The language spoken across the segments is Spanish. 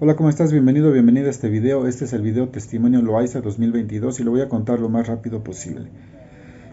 Hola, ¿cómo estás? Bienvenido, bienvenida a este video. Este es el video Testimonio Loaiza 2022 y lo voy a contar lo más rápido posible.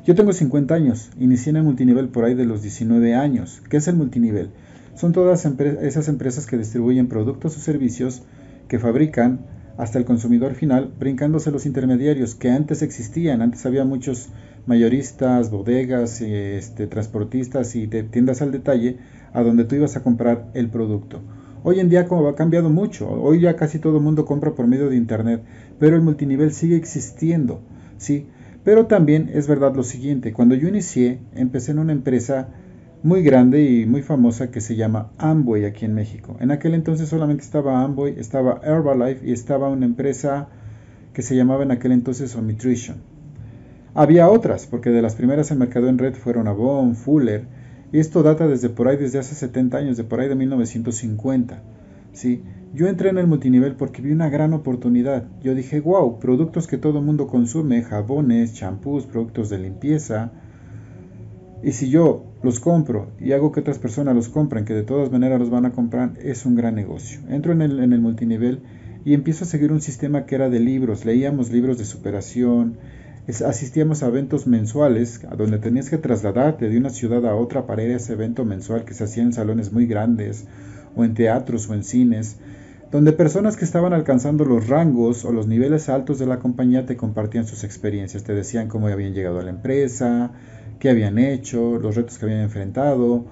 Yo tengo 50 años, inicié en el multinivel por ahí de los 19 años. ¿Qué es el multinivel? Son todas esas empresas que distribuyen productos o servicios que fabrican hasta el consumidor final, brincándose los intermediarios que antes existían. Antes había muchos mayoristas, bodegas, este, transportistas y tiendas al detalle a donde tú ibas a comprar el producto. Hoy en día como ha cambiado mucho, hoy ya casi todo el mundo compra por medio de internet, pero el multinivel sigue existiendo, ¿sí? Pero también es verdad lo siguiente, cuando yo inicié, empecé en una empresa muy grande y muy famosa que se llama Amway aquí en México. En aquel entonces solamente estaba Amway, estaba Herbalife y estaba una empresa que se llamaba en aquel entonces Omitrition. Había otras, porque de las primeras en mercado en red fueron Avon, Fuller, esto data desde por ahí, desde hace 70 años, de por ahí de 1950. ¿sí? Yo entré en el multinivel porque vi una gran oportunidad. Yo dije, wow, productos que todo el mundo consume, jabones, champús, productos de limpieza. Y si yo los compro y hago que otras personas los compren, que de todas maneras los van a comprar, es un gran negocio. Entro en el multinivel y empiezo a seguir un sistema que era de libros. Leíamos libros de superación, asistíamos a eventos mensuales donde tenías que trasladarte de una ciudad a otra para ir a ese evento mensual que se hacía en salones muy grandes o en teatros o en cines, donde personas que estaban alcanzando los rangos o los niveles altos de la compañía te compartían sus experiencias, te decían cómo habían llegado a la empresa, qué habían hecho, los retos que habían enfrentado,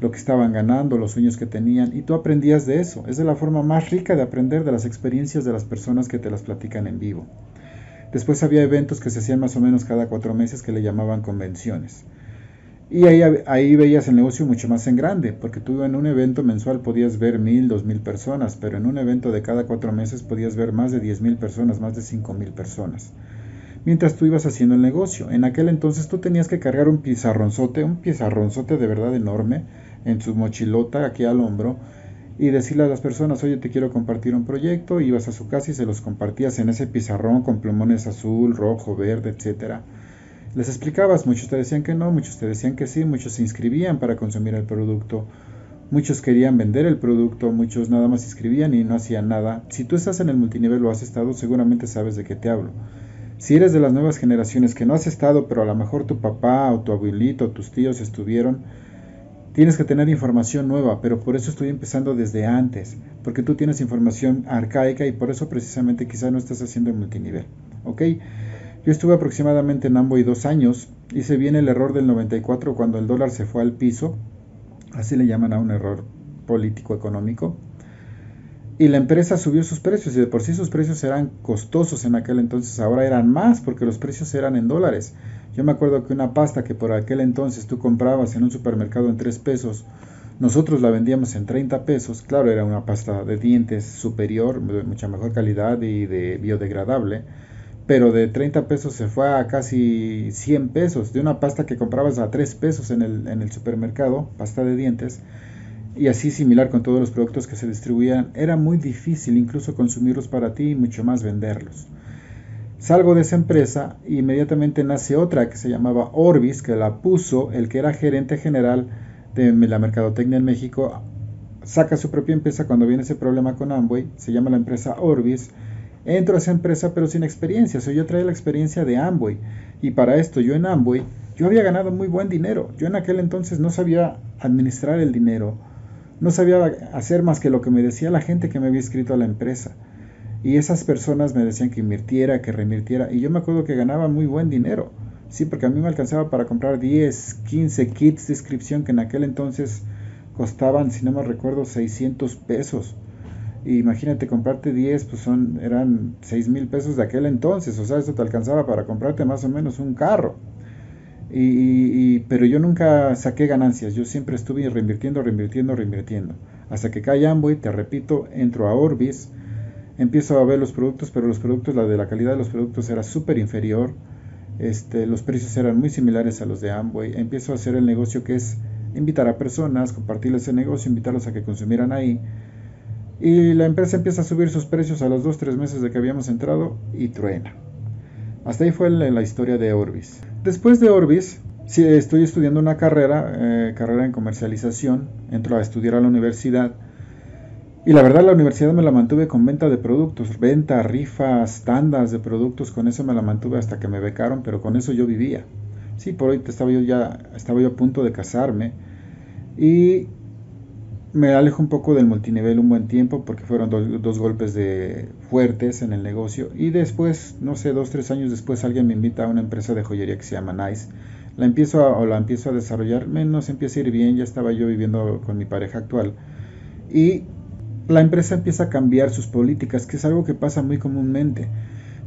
lo que estaban ganando, los sueños que tenían, y tú aprendías de eso. Es de la forma más rica de aprender de las experiencias de las personas que te las platican en vivo. Después había eventos que se hacían más o menos cada cuatro meses que le llamaban convenciones. Y ahí, ahí veías el negocio mucho más en grande, porque tú en un evento mensual podías ver mil, dos mil personas, pero en un evento de cada cuatro meses podías ver más de diez mil personas, más de cinco mil personas. Mientras tú ibas haciendo el negocio. En aquel entonces tú tenías que cargar un pizarronzote, un pizarronzote de verdad enorme, en su mochilota aquí al hombro, y decirle a las personas, oye, te quiero compartir un proyecto, ibas a su casa y se los compartías en ese pizarrón con plumones azul, rojo, verde, etcétera. Les explicabas, muchos te decían que no, muchos te decían que sí, muchos se inscribían para consumir el producto, muchos querían vender el producto, muchos nada más se inscribían y no hacían nada. Si tú estás en el multinivel o has estado, seguramente sabes de qué te hablo. Si eres de las nuevas generaciones que no has estado, pero a lo mejor tu papá o tu abuelito o tus tíos estuvieron, Tienes que tener información nueva, pero por eso estoy empezando desde antes, porque tú tienes información arcaica y por eso precisamente quizá no estás haciendo el multinivel. ¿Ok? Yo estuve aproximadamente en Amboy dos años, hice bien el error del 94 cuando el dólar se fue al piso, así le llaman a un error político económico, y la empresa subió sus precios y de por sí sus precios eran costosos en aquel entonces, ahora eran más porque los precios eran en dólares. Yo me acuerdo que una pasta que por aquel entonces tú comprabas en un supermercado en 3 pesos, nosotros la vendíamos en 30 pesos. Claro, era una pasta de dientes superior, de mucha mejor calidad y de biodegradable. Pero de 30 pesos se fue a casi 100 pesos. De una pasta que comprabas a 3 pesos en el, en el supermercado, pasta de dientes, y así similar con todos los productos que se distribuían, era muy difícil incluso consumirlos para ti y mucho más venderlos. Salgo de esa empresa e inmediatamente nace otra que se llamaba Orbis, que la puso el que era gerente general de la mercadotecnia en México. Saca su propia empresa cuando viene ese problema con Amway, se llama la empresa Orbis. Entro a esa empresa pero sin experiencia, o yo traía la experiencia de Amway. Y para esto yo en Amway, yo había ganado muy buen dinero. Yo en aquel entonces no sabía administrar el dinero, no sabía hacer más que lo que me decía la gente que me había inscrito a la empresa. Y esas personas me decían que invirtiera, que reinvirtiera. Y yo me acuerdo que ganaba muy buen dinero. Sí, porque a mí me alcanzaba para comprar 10, 15 kits de inscripción que en aquel entonces costaban, si no me recuerdo, 600 pesos. Y imagínate comprarte 10, pues son, eran 6 mil pesos de aquel entonces. O sea, eso te alcanzaba para comprarte más o menos un carro. Y, pero yo nunca saqué ganancias. Yo siempre estuve reinvirtiendo, reinvirtiendo, reinvirtiendo. Hasta que cae Amway, te repito, entro a Orbis empiezo a ver los productos, pero los productos, la de la calidad de los productos era súper inferior. Este, los precios eran muy similares a los de Amway. Empiezo a hacer el negocio que es invitar a personas, compartirles el negocio, invitarlos a que consumieran ahí. Y la empresa empieza a subir sus precios a los 2-3 meses de que habíamos entrado y truena. Hasta ahí fue la, historia de Orbis. Después de Orbis, estoy estudiando una carrera, eh, carrera en comercialización. Entro a estudiar a la universidad Y la verdad la universidad me la mantuve con venta de productos, venta, rifas, tandas de productos, con eso me la mantuve hasta que me becaron, pero con eso yo vivía. Sí, por hoy estaba yo ya, estaba yo a punto de casarme y me alejo un poco del multinivel un buen tiempo porque fueron dos, golpes de fuertes en el negocio y después, no sé, dos, tres años después alguien me invita a una empresa de joyería que se llama Nice. La empiezo a, o la empiezo a desarrollar, menos empieza a ir bien, ya estaba yo viviendo con mi pareja actual y la empresa empieza a cambiar sus políticas, que es algo que pasa muy comúnmente.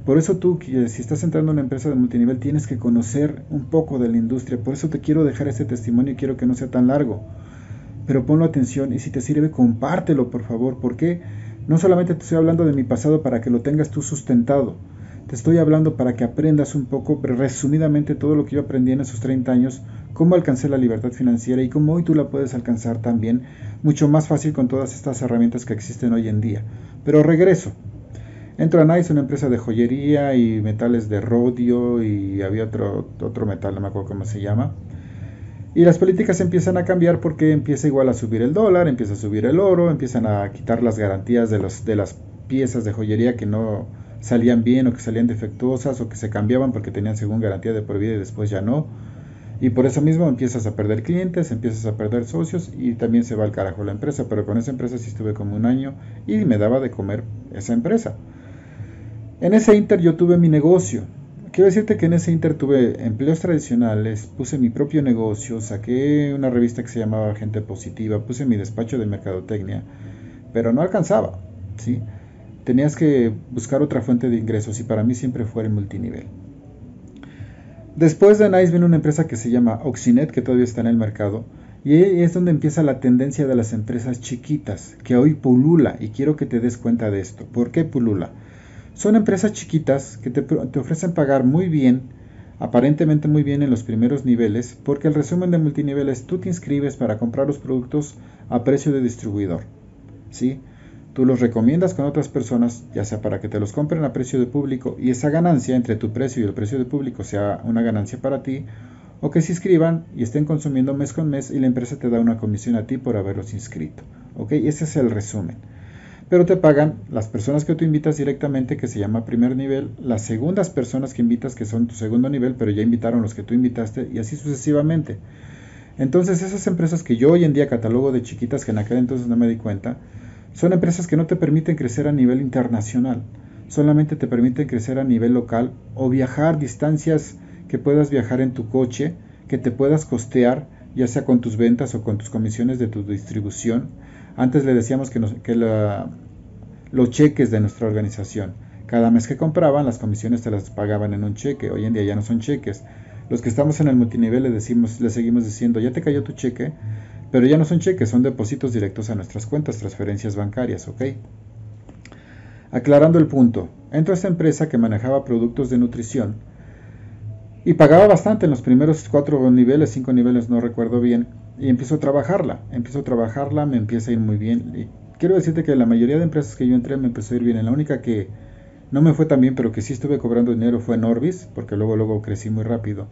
Por eso tú, si estás entrando en una empresa de multinivel, tienes que conocer un poco de la industria. Por eso te quiero dejar este testimonio y quiero que no sea tan largo. Pero ponlo atención y si te sirve, compártelo, por favor. Porque no solamente te estoy hablando de mi pasado para que lo tengas tú sustentado. Te estoy hablando para que aprendas un poco, resumidamente, todo lo que yo aprendí en esos 30 años cómo alcancé la libertad financiera y cómo hoy tú la puedes alcanzar también mucho más fácil con todas estas herramientas que existen hoy en día. Pero regreso. Entro a Nice, una empresa de joyería y metales de rodio y había otro, otro metal, no me acuerdo cómo se llama. Y las políticas empiezan a cambiar porque empieza igual a subir el dólar, empieza a subir el oro, empiezan a quitar las garantías de, los, de las piezas de joyería que no salían bien o que salían defectuosas o que se cambiaban porque tenían según garantía de por vida y después ya no. Y por eso mismo empiezas a perder clientes, empiezas a perder socios y también se va al carajo la empresa. Pero con esa empresa sí estuve como un año y me daba de comer esa empresa. En ese inter yo tuve mi negocio. Quiero decirte que en ese inter tuve empleos tradicionales, puse mi propio negocio, saqué una revista que se llamaba Gente Positiva, puse mi despacho de mercadotecnia, pero no alcanzaba, ¿sí? Tenías que buscar otra fuente de ingresos y para mí siempre fue el multinivel. Después de Nice viene una empresa que se llama Oxinet, que todavía está en el mercado, y es donde empieza la tendencia de las empresas chiquitas, que hoy pulula, y quiero que te des cuenta de esto. ¿Por qué pulula? Son empresas chiquitas que te, te ofrecen pagar muy bien, aparentemente muy bien en los primeros niveles, porque el resumen de multinivel es tú te inscribes para comprar los productos a precio de distribuidor. ¿sí? Tú los recomiendas con otras personas, ya sea para que te los compren a precio de público y esa ganancia entre tu precio y el precio de público sea una ganancia para ti, o que se inscriban y estén consumiendo mes con mes y la empresa te da una comisión a ti por haberlos inscrito. ¿Ok? Ese es el resumen. Pero te pagan las personas que tú invitas directamente, que se llama primer nivel, las segundas personas que invitas, que son tu segundo nivel, pero ya invitaron los que tú invitaste, y así sucesivamente. Entonces, esas empresas que yo hoy en día catalogo de chiquitas, que en aquel entonces no me di cuenta, son empresas que no te permiten crecer a nivel internacional, solamente te permiten crecer a nivel local o viajar distancias que puedas viajar en tu coche, que te puedas costear, ya sea con tus ventas o con tus comisiones de tu distribución. Antes le decíamos que, que los cheques de nuestra organización. Cada mes que compraban, las comisiones te las pagaban en un cheque. Hoy en día ya no son cheques. Los que estamos en el multinivel le, decimos, le seguimos diciendo, ya te cayó tu cheque, pero ya no son cheques, son depósitos directos a nuestras cuentas, transferencias bancarias, ¿ok? Aclarando el punto, entro a esta empresa que manejaba productos de nutrición y pagaba bastante en los primeros cuatro niveles, cinco niveles, no recuerdo bien, y empiezo a trabajarla, empiezo a trabajarla, me empieza a ir muy bien. Y quiero decirte que la mayoría de empresas que yo entré me empezó a ir bien, la única que no me fue tan bien, pero que sí estuve cobrando dinero fue Norbis, porque luego, luego crecí muy rápido.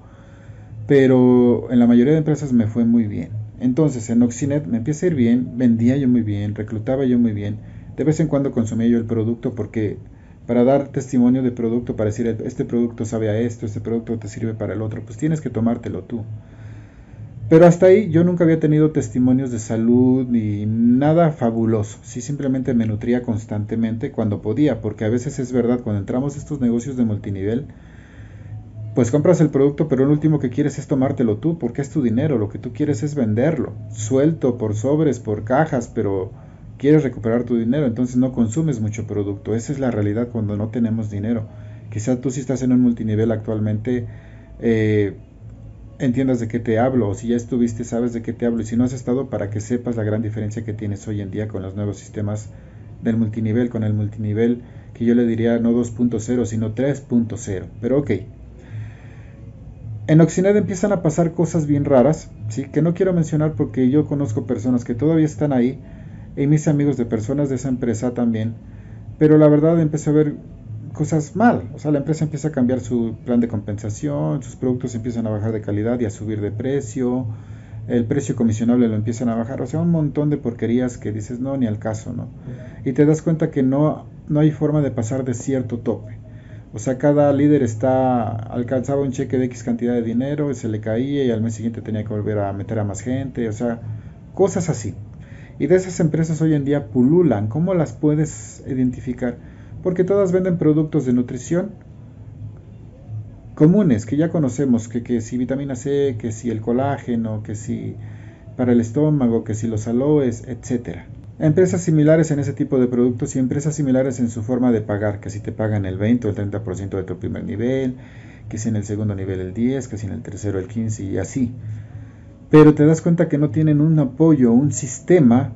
Pero en la mayoría de empresas me fue muy bien. Entonces en Oxinet me empieza a ir bien, vendía yo muy bien, reclutaba yo muy bien. De vez en cuando consumía yo el producto porque para dar testimonio de producto, para decir este producto sabe a esto, este producto te sirve para el otro, pues tienes que tomártelo tú. Pero hasta ahí yo nunca había tenido testimonios de salud ni nada fabuloso. Sí, simplemente me nutría constantemente cuando podía, porque a veces es verdad, cuando entramos a estos negocios de multinivel, pues compras el producto, pero lo último que quieres es tomártelo tú, porque es tu dinero, lo que tú quieres es venderlo, suelto por sobres, por cajas, pero quieres recuperar tu dinero, entonces no consumes mucho producto. Esa es la realidad cuando no tenemos dinero. Quizá tú si estás en un multinivel actualmente, eh, entiendas de qué te hablo, o si ya estuviste, sabes de qué te hablo, y si no has estado, para que sepas la gran diferencia que tienes hoy en día con los nuevos sistemas del multinivel, con el multinivel que yo le diría no 2.0, sino 3.0. Pero ok, en Oxinet empiezan a pasar cosas bien raras, ¿sí? que no quiero mencionar porque yo conozco personas que todavía están ahí, y mis amigos de personas de esa empresa también, pero la verdad empecé a ver cosas mal, o sea, la empresa empieza a cambiar su plan de compensación, sus productos empiezan a bajar de calidad y a subir de precio, el precio comisionable lo empiezan a bajar, o sea, un montón de porquerías que dices no, ni al caso, ¿no? Y te das cuenta que no, no hay forma de pasar de cierto tope. O sea, cada líder está alcanzaba un cheque de X cantidad de dinero y se le caía y al mes siguiente tenía que volver a meter a más gente, o sea, cosas así. Y de esas empresas hoy en día pululan, ¿cómo las puedes identificar? Porque todas venden productos de nutrición comunes que ya conocemos, que, que si vitamina C, que si el colágeno, que si para el estómago, que si los aloes, etcétera. Empresas similares en ese tipo de productos y empresas similares en su forma de pagar, que si te pagan el 20 o el 30% de tu primer nivel, que si en el segundo nivel el 10, que si en el tercero el 15 y así. Pero te das cuenta que no tienen un apoyo, un sistema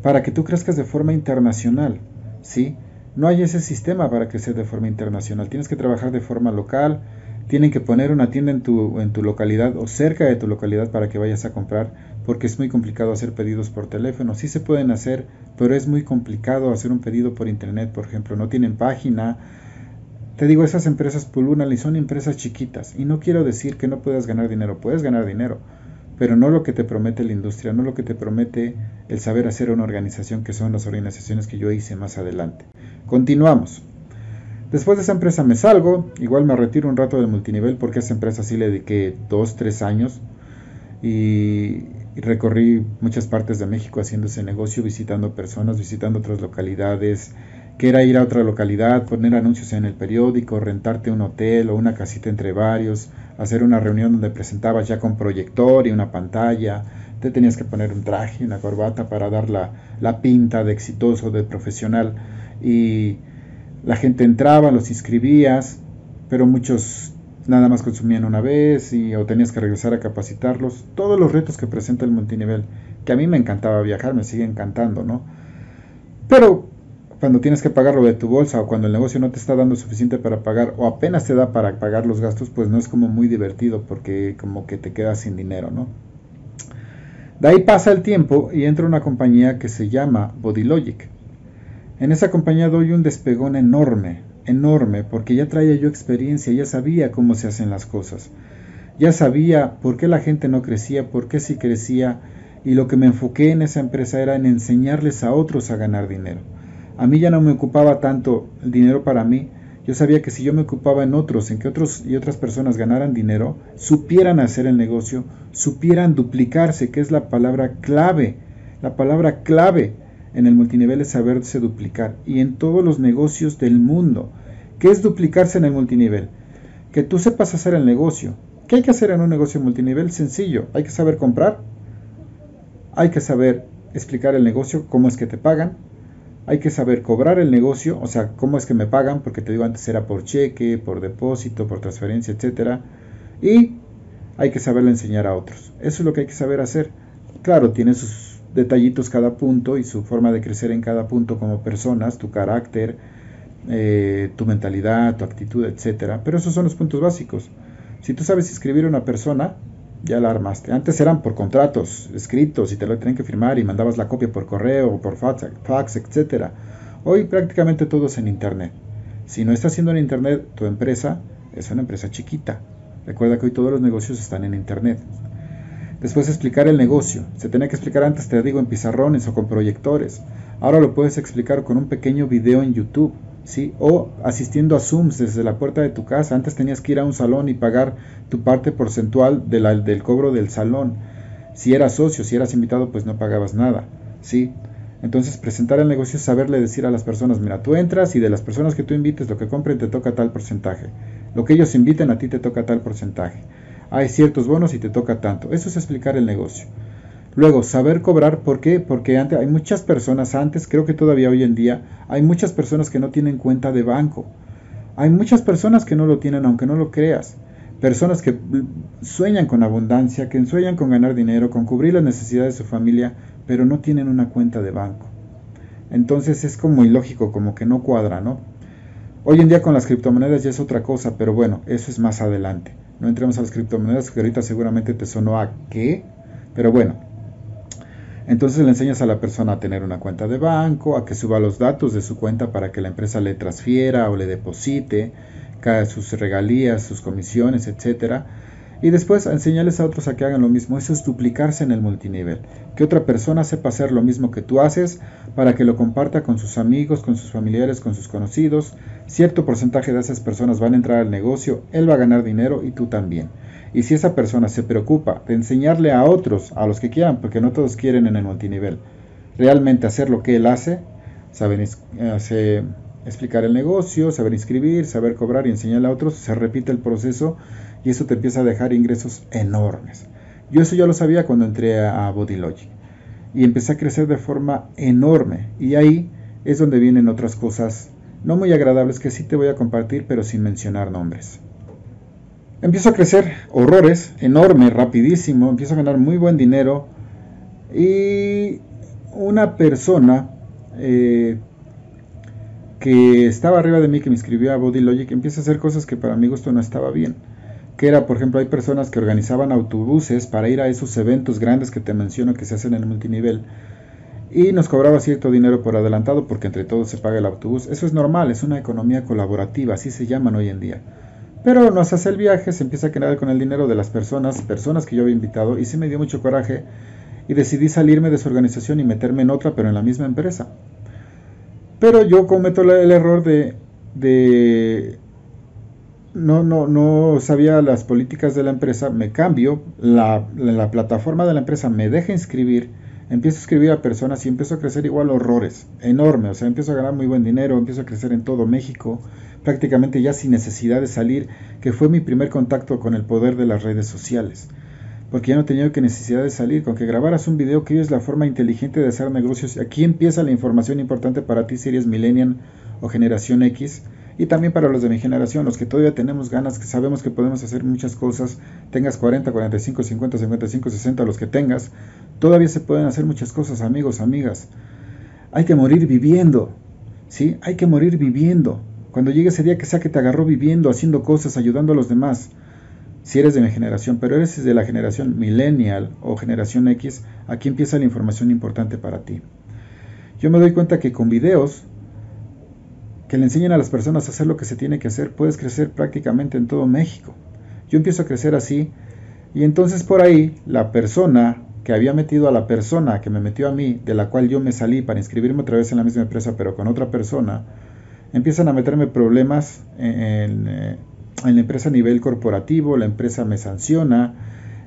para que tú crezcas de forma internacional, ¿sí? No hay ese sistema para crecer de forma internacional. Tienes que trabajar de forma local, tienen que poner una tienda en tu, en tu localidad o cerca de tu localidad para que vayas a comprar, porque es muy complicado hacer pedidos por teléfono. Sí se pueden hacer, pero es muy complicado hacer un pedido por internet, por ejemplo. No tienen página. Te digo, esas empresas pululan y son empresas chiquitas. Y no quiero decir que no puedas ganar dinero, puedes ganar dinero, pero no lo que te promete la industria, no lo que te promete el saber hacer una organización, que son las organizaciones que yo hice más adelante. Continuamos. Después de esa empresa me salgo, igual me retiro un rato de multinivel porque a esa empresa sí le dediqué dos, tres años y, recorrí muchas partes de México haciendo ese negocio, visitando personas, visitando otras localidades, que era ir a otra localidad, poner anuncios en el periódico, rentarte un hotel o una casita entre varios, hacer una reunión donde presentabas ya con proyector y una pantalla, te tenías que poner un traje, una corbata para dar la, la pinta de exitoso, de profesional. Y la gente entraba, los inscribías, pero muchos nada más consumían una vez y o tenías que regresar a capacitarlos. Todos los retos que presenta el multinivel, que a mí me encantaba viajar, me sigue encantando, ¿no? Pero cuando tienes que pagarlo de tu bolsa o cuando el negocio no te está dando suficiente para pagar o apenas te da para pagar los gastos, pues no es como muy divertido porque como que te quedas sin dinero, ¿no? De ahí pasa el tiempo y entra una compañía que se llama BodyLogic. En esa compañía doy un despegón enorme, enorme, porque ya traía yo experiencia, ya sabía cómo se hacen las cosas. Ya sabía por qué la gente no crecía, por qué sí crecía, y lo que me enfoqué en esa empresa era en enseñarles a otros a ganar dinero. A mí ya no me ocupaba tanto el dinero para mí, yo sabía que si yo me ocupaba en otros, en que otros y otras personas ganaran dinero, supieran hacer el negocio, supieran duplicarse, que es la palabra clave, la palabra clave en el multinivel es saberse duplicar y en todos los negocios del mundo. ¿Qué es duplicarse en el multinivel? Que tú sepas hacer el negocio. ¿Qué hay que hacer en un negocio multinivel? Sencillo. Hay que saber comprar. Hay que saber explicar el negocio, cómo es que te pagan. Hay que saber cobrar el negocio, o sea, cómo es que me pagan, porque te digo antes era por cheque, por depósito, por transferencia, etc. Y hay que saberle enseñar a otros. Eso es lo que hay que saber hacer. Claro, tiene sus detallitos cada punto y su forma de crecer en cada punto como personas, tu carácter, eh, tu mentalidad, tu actitud, etcétera. Pero esos son los puntos básicos. Si tú sabes escribir a una persona, ya la armaste. Antes eran por contratos escritos y te lo tenían que firmar y mandabas la copia por correo o por fax, etcétera. Hoy prácticamente todo es en internet. Si no está haciendo en internet, tu empresa es una empresa chiquita. Recuerda que hoy todos los negocios están en internet. Después explicar el negocio. Se tenía que explicar antes, te digo, en pizarrones o con proyectores. Ahora lo puedes explicar con un pequeño video en YouTube, ¿sí? O asistiendo a Zooms desde la puerta de tu casa. Antes tenías que ir a un salón y pagar tu parte porcentual del cobro del salón. Si eras socio, si eras invitado, pues no pagabas nada, ¿sí? Entonces, presentar el negocio es saberle decir a las personas, mira, tú entras y de las personas que tú invites, lo que compren te toca tal porcentaje. Lo que ellos inviten a ti te toca tal porcentaje hay ciertos bonos y te toca tanto. Eso es explicar el negocio. Luego, saber cobrar, ¿por qué? Porque antes, hay muchas personas, antes, creo que todavía hoy en día, hay muchas personas que no tienen cuenta de banco. Hay muchas personas que no lo tienen, aunque no lo creas. Personas que sueñan con abundancia, que sueñan con ganar dinero, con cubrir las necesidades de su familia, pero no tienen una cuenta de banco. Entonces es como ilógico, como que no cuadra, ¿no? Hoy en día con las criptomonedas ya es otra cosa, pero bueno, eso es más adelante. No entremos a las criptomonedas, que ahorita seguramente te sonó a qué, pero bueno. Entonces le enseñas a la persona a tener una cuenta de banco, a que suba los datos de su cuenta para que la empresa le transfiera o le deposite sus regalías, sus comisiones, etcétera. Y después enseñarles a otros a que hagan lo mismo. Eso es duplicarse en el multinivel. Que otra persona sepa hacer lo mismo que tú haces para que lo comparta con sus amigos, con sus familiares, con sus conocidos. Cierto porcentaje de esas personas van a entrar al negocio, él va a ganar dinero y tú también. Y si esa persona se preocupa de enseñarle a otros, a los que quieran, porque no todos quieren en el multinivel, realmente hacer lo que él hace, saben hace, explicar el negocio, saber inscribir, saber cobrar y enseñarle a otros, se repite el proceso y eso te empieza a dejar ingresos enormes. Yo eso ya lo sabía cuando entré a BodyLogic y empecé a crecer de forma enorme y ahí es donde vienen otras cosas no muy agradables que sí te voy a compartir pero sin mencionar nombres. Empiezo a crecer horrores, enorme, rapidísimo, empiezo a ganar muy buen dinero y una persona eh, que estaba arriba de mí, que me inscribió a BodyLogic, empieza a hacer cosas que para mi gusto no estaba bien que era, por ejemplo, hay personas que organizaban autobuses para ir a esos eventos grandes que te menciono que se hacen en el multinivel y nos cobraba cierto dinero por adelantado porque entre todos se paga el autobús. Eso es normal, es una economía colaborativa, así se llaman hoy en día. Pero nos hace el viaje, se empieza a quedar con el dinero de las personas, personas que yo había invitado, y sí me dio mucho coraje y decidí salirme de su organización y meterme en otra, pero en la misma empresa. Pero yo cometo el error de, de no, no, no sabía las políticas de la empresa, me cambio, la, la, plataforma de la empresa me deja inscribir, empiezo a escribir a personas y empiezo a crecer igual horrores, enorme, o sea, empiezo a ganar muy buen dinero, empiezo a crecer en todo México, prácticamente ya sin necesidad de salir, que fue mi primer contacto con el poder de las redes sociales. Porque ya no tenía que necesidad de salir, con que grabaras un video que es la forma inteligente de hacer negocios. Aquí empieza la información importante para ti si eres millennial o generación X y también para los de mi generación, los que todavía tenemos ganas, que sabemos que podemos hacer muchas cosas, tengas 40, 45, 50, 55, 60, los que tengas, todavía se pueden hacer muchas cosas, amigos, amigas. Hay que morir viviendo, ¿sí? Hay que morir viviendo. Cuando llegue ese día que sea que te agarró viviendo, haciendo cosas, ayudando a los demás, si eres de mi generación, pero eres de la generación millennial o generación X, aquí empieza la información importante para ti. Yo me doy cuenta que con videos que le enseñen a las personas a hacer lo que se tiene que hacer, puedes crecer prácticamente en todo México. Yo empiezo a crecer así y entonces por ahí la persona que había metido a la persona que me metió a mí, de la cual yo me salí para inscribirme otra vez en la misma empresa pero con otra persona, empiezan a meterme problemas en, en la empresa a nivel corporativo, la empresa me sanciona,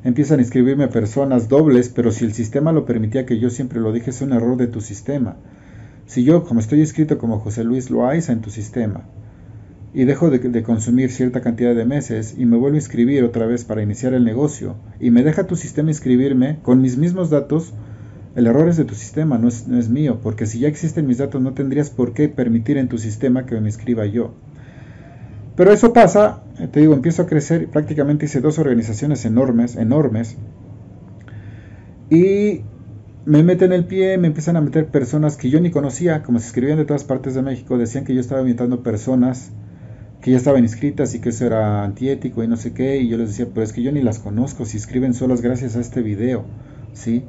empiezan a inscribirme personas dobles, pero si el sistema lo permitía, que yo siempre lo dije, es un error de tu sistema. Si yo, como estoy inscrito como José Luis Loaiza en tu sistema, y dejo de, consumir cierta cantidad de meses y me vuelvo a inscribir otra vez para iniciar el negocio, y me deja tu sistema inscribirme con mis mismos datos, el error es de tu sistema, no es, no es mío, porque si ya existen mis datos no tendrías por qué permitir en tu sistema que me inscriba yo. Pero eso pasa, eh, te digo, empiezo a crecer, prácticamente hice dos organizaciones enormes, enormes, y me meten el pie, me empiezan a meter personas que yo ni conocía, como se escribían de todas partes de México, decían que yo estaba invitando personas que ya estaban inscritas y que eso era antiético y no sé qué, y yo les decía, pero es que yo ni las conozco, si escriben solas gracias a este video, ¿sí?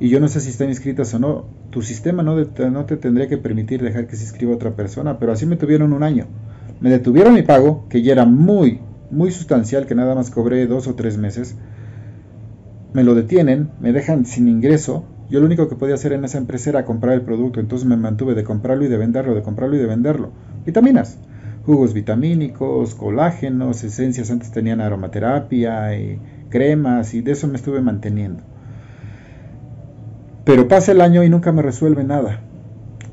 Y yo no sé si están inscritas o no, tu sistema no, no te tendría que permitir dejar que se inscriba otra persona, pero así me tuvieron un año. Me detuvieron mi pago, que ya era muy, muy sustancial, que nada más cobré dos o tres meses, me lo detienen, me dejan sin ingreso, yo lo único que podía hacer en esa empresa era comprar el producto, entonces me mantuve de comprarlo y de venderlo, de comprarlo y de venderlo. Vitaminas, jugos vitamínicos, colágenos, esencias, antes tenían aromaterapia y cremas y de eso me estuve manteniendo. Pero pasa el año y nunca me resuelve nada.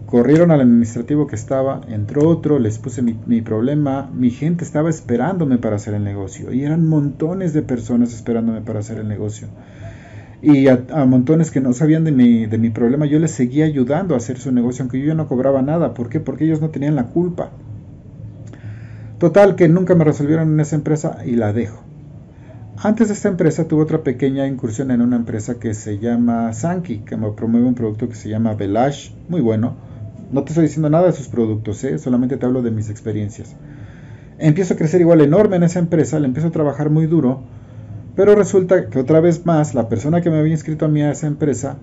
Corrieron al administrativo que estaba, entró otro, les puse mi, mi, problema, mi gente estaba esperándome para hacer el negocio y eran montones de personas esperándome para hacer el negocio y a, montones que no sabían de mi, de mi problema, yo les seguía ayudando a hacer su negocio, aunque yo no cobraba nada. ¿Por qué? Porque ellos no tenían la culpa. Total, que nunca me resolvieron en esa empresa y la dejo. Antes de esta empresa tuve otra pequeña incursión en una empresa que se llama Sankey, que me promueve un producto que se llama Velash, muy bueno. No te estoy diciendo nada de sus productos, ¿eh? solamente te hablo de mis experiencias. Empiezo a crecer igual enorme en esa empresa, le empiezo a trabajar muy duro pero resulta que otra vez más la persona que me había inscrito a mí a esa empresa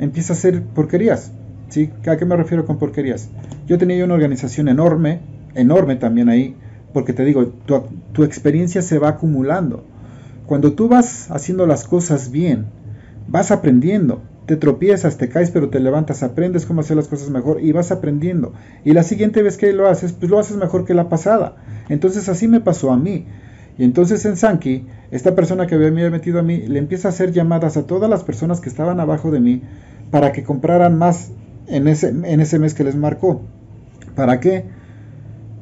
empieza a hacer porquerías. ¿sí? ¿A qué me refiero con porquerías? Yo tenía una organización enorme, enorme también ahí, porque te digo, tu, tu experiencia se va acumulando. Cuando tú vas haciendo las cosas bien, vas aprendiendo, te tropiezas, te caes, pero te levantas, aprendes cómo hacer las cosas mejor y vas aprendiendo. Y la siguiente vez que lo haces, pues lo haces mejor que la pasada. Entonces así me pasó a mí. Y entonces en Sankey, esta persona que había metido a mí, le empieza a hacer llamadas a todas las personas que estaban abajo de mí para que compraran más en ese, en ese mes que les marcó. ¿Para qué?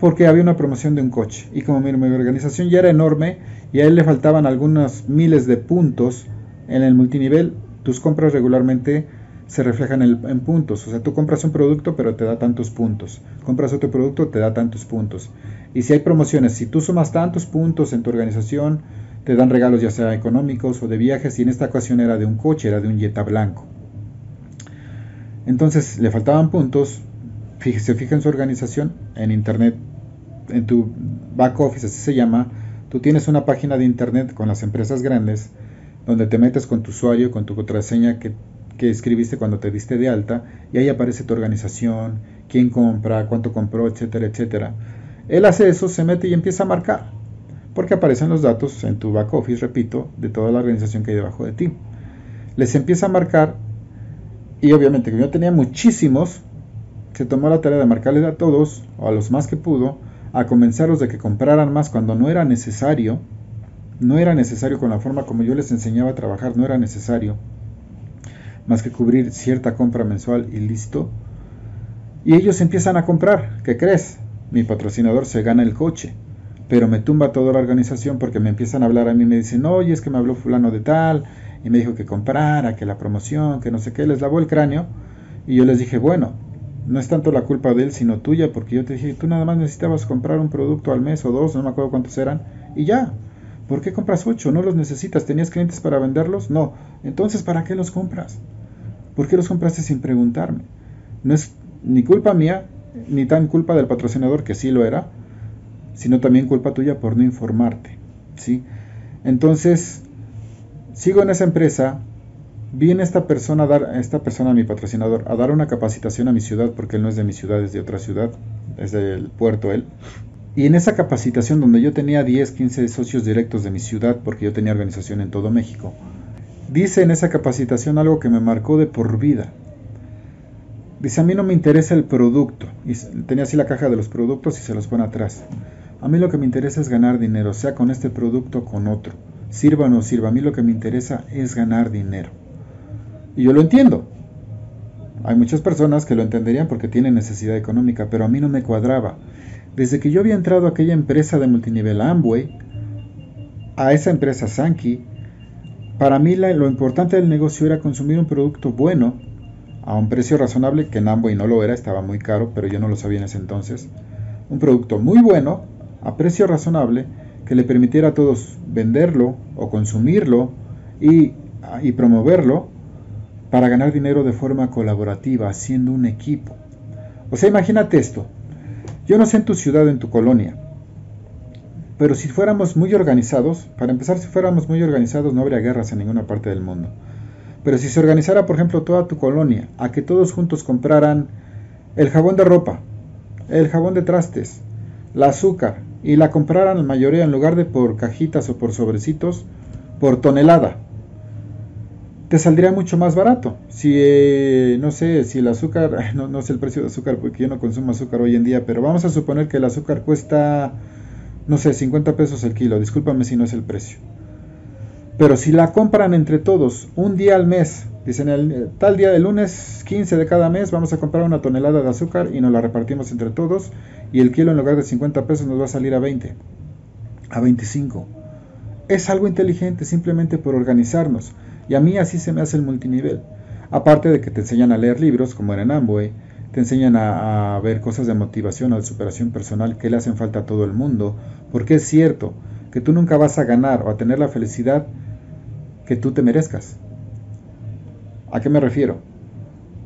Porque había una promoción de un coche. Y como mi, mi organización ya era enorme y a él le faltaban algunos miles de puntos en el multinivel, tus compras regularmente se reflejan en, puntos. O sea, tú compras un producto pero te da tantos puntos. Compras otro producto, te da tantos puntos. Y si hay promociones, si tú sumas tantos puntos en tu organización, te dan regalos ya sea económicos o de viajes. Y en esta ocasión era de un coche, era de un Jetta blanco. Entonces le faltaban puntos. Se fija en su organización, en internet, en tu back office, así se llama. Tú tienes una página de internet con las empresas grandes donde te metes con tu usuario, con tu contraseña que, escribiste cuando te diste de alta, y ahí aparece tu organización, quién compra, cuánto compró, etcétera, etcétera. Él hace eso, se mete y empieza a marcar, porque aparecen los datos en tu back office, repito, de toda la organización que hay debajo de ti. Les empieza a marcar, y obviamente que yo tenía muchísimos, se tomó la tarea de marcarles a todos, o a los más que pudo, a convencerlos de que compraran más cuando no era necesario, no era necesario con la forma como yo les enseñaba a trabajar, no era necesario más que cubrir cierta compra mensual y listo. Y ellos empiezan a comprar, ¿qué crees? Mi patrocinador se gana el coche, pero me tumba toda la organización porque me empiezan a hablar a mí, me dicen, oye, es que me habló fulano de tal, y me dijo que comprara, que la promoción, que no sé qué, les lavó el cráneo, y yo les dije, bueno, no es tanto la culpa de él, sino tuya, porque yo te dije, tú nada más necesitabas comprar un producto al mes o dos, no me acuerdo cuántos eran, y ya, ¿Por qué compras ocho? ¿No los necesitas? ¿Tenías clientes para venderlos? No. Entonces, ¿para qué los compras? ¿Por qué los compraste sin preguntarme? No es ni culpa mía, ni tan culpa del patrocinador, que sí lo era, sino también culpa tuya por no informarte. ¿sí? Entonces, sigo en esa empresa, viene esta persona a dar, esta persona, mi patrocinador, a dar una capacitación a mi ciudad, porque él no es de mi ciudad, es de otra ciudad, es del puerto él. Y en esa capacitación donde yo tenía 10, 15 socios directos de mi ciudad, porque yo tenía organización en todo México, dice en esa capacitación algo que me marcó de por vida. Dice, a mí no me interesa el producto. Y tenía así la caja de los productos y se los pone atrás. A mí lo que me interesa es ganar dinero, sea con este producto o con otro. Sirva o no sirva, a mí lo que me interesa es ganar dinero. Y yo lo entiendo. Hay muchas personas que lo entenderían porque tienen necesidad económica, pero a mí no me cuadraba. Desde que yo había entrado a aquella empresa de multinivel Amway, a esa empresa Sankey, para mí lo importante del negocio era consumir un producto bueno a un precio razonable, que en Amway no lo era, estaba muy caro, pero yo no lo sabía en ese entonces. Un producto muy bueno a precio razonable que le permitiera a todos venderlo o consumirlo y, y promoverlo para ganar dinero de forma colaborativa, haciendo un equipo. O sea, imagínate esto. Yo no sé en tu ciudad, en tu colonia, pero si fuéramos muy organizados, para empezar, si fuéramos muy organizados no habría guerras en ninguna parte del mundo. Pero si se organizara, por ejemplo, toda tu colonia, a que todos juntos compraran el jabón de ropa, el jabón de trastes, la azúcar, y la compraran la mayoría en lugar de por cajitas o por sobrecitos, por tonelada, te saldría mucho más barato. Si, eh, no sé, si el azúcar, no, no sé el precio de azúcar porque yo no consumo azúcar hoy en día, pero vamos a suponer que el azúcar cuesta, no sé, 50 pesos el kilo, discúlpame si no es el precio. Pero si la compran entre todos un día al mes, dicen el, tal día de lunes 15 de cada mes vamos a comprar una tonelada de azúcar y nos la repartimos entre todos y el kilo en lugar de 50 pesos nos va a salir a 20, a 25. Es algo inteligente simplemente por organizarnos. Y a mí así se me hace el multinivel. Aparte de que te enseñan a leer libros, como era en Amway, te enseñan a, ver cosas de motivación o de superación personal que le hacen falta a todo el mundo, porque es cierto que tú nunca vas a ganar o a tener la felicidad que tú te merezcas. ¿A qué me refiero?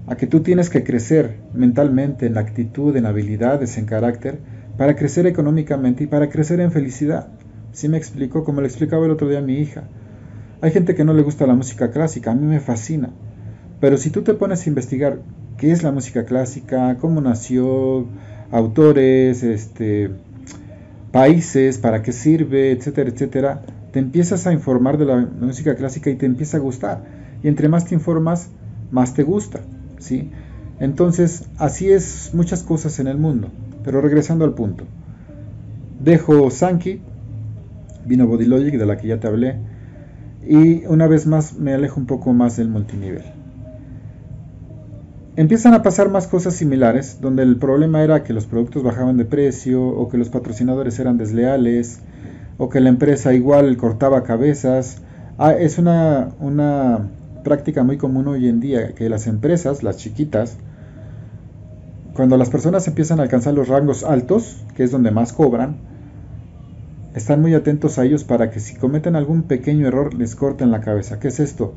A que tú tienes que crecer mentalmente, en actitud, en habilidades, en carácter, para crecer económicamente y para crecer en felicidad. ¿Sí me explico? Como le explicaba el otro día a mi hija. Hay gente que no le gusta la música clásica, a mí me fascina. Pero si tú te pones a investigar qué es la música clásica, cómo nació, autores, este, países, para qué sirve, etcétera, etcétera, te empiezas a informar de la música clásica y te empieza a gustar. Y entre más te informas, más te gusta, ¿sí? Entonces, así es muchas cosas en el mundo. Pero regresando al punto. Dejo Sankey, vino Body Logic, de la que ya te hablé, y una vez más me alejo un poco más del multinivel. Empiezan a pasar más cosas similares, donde el problema era que los productos bajaban de precio, o que los patrocinadores eran desleales, o que la empresa igual cortaba cabezas. Ah, es una, una práctica muy común hoy en día, que las empresas, las chiquitas, cuando las personas empiezan a alcanzar los rangos altos, que es donde más cobran, están muy atentos a ellos para que si cometen algún pequeño error les corten la cabeza. ¿Qué es esto?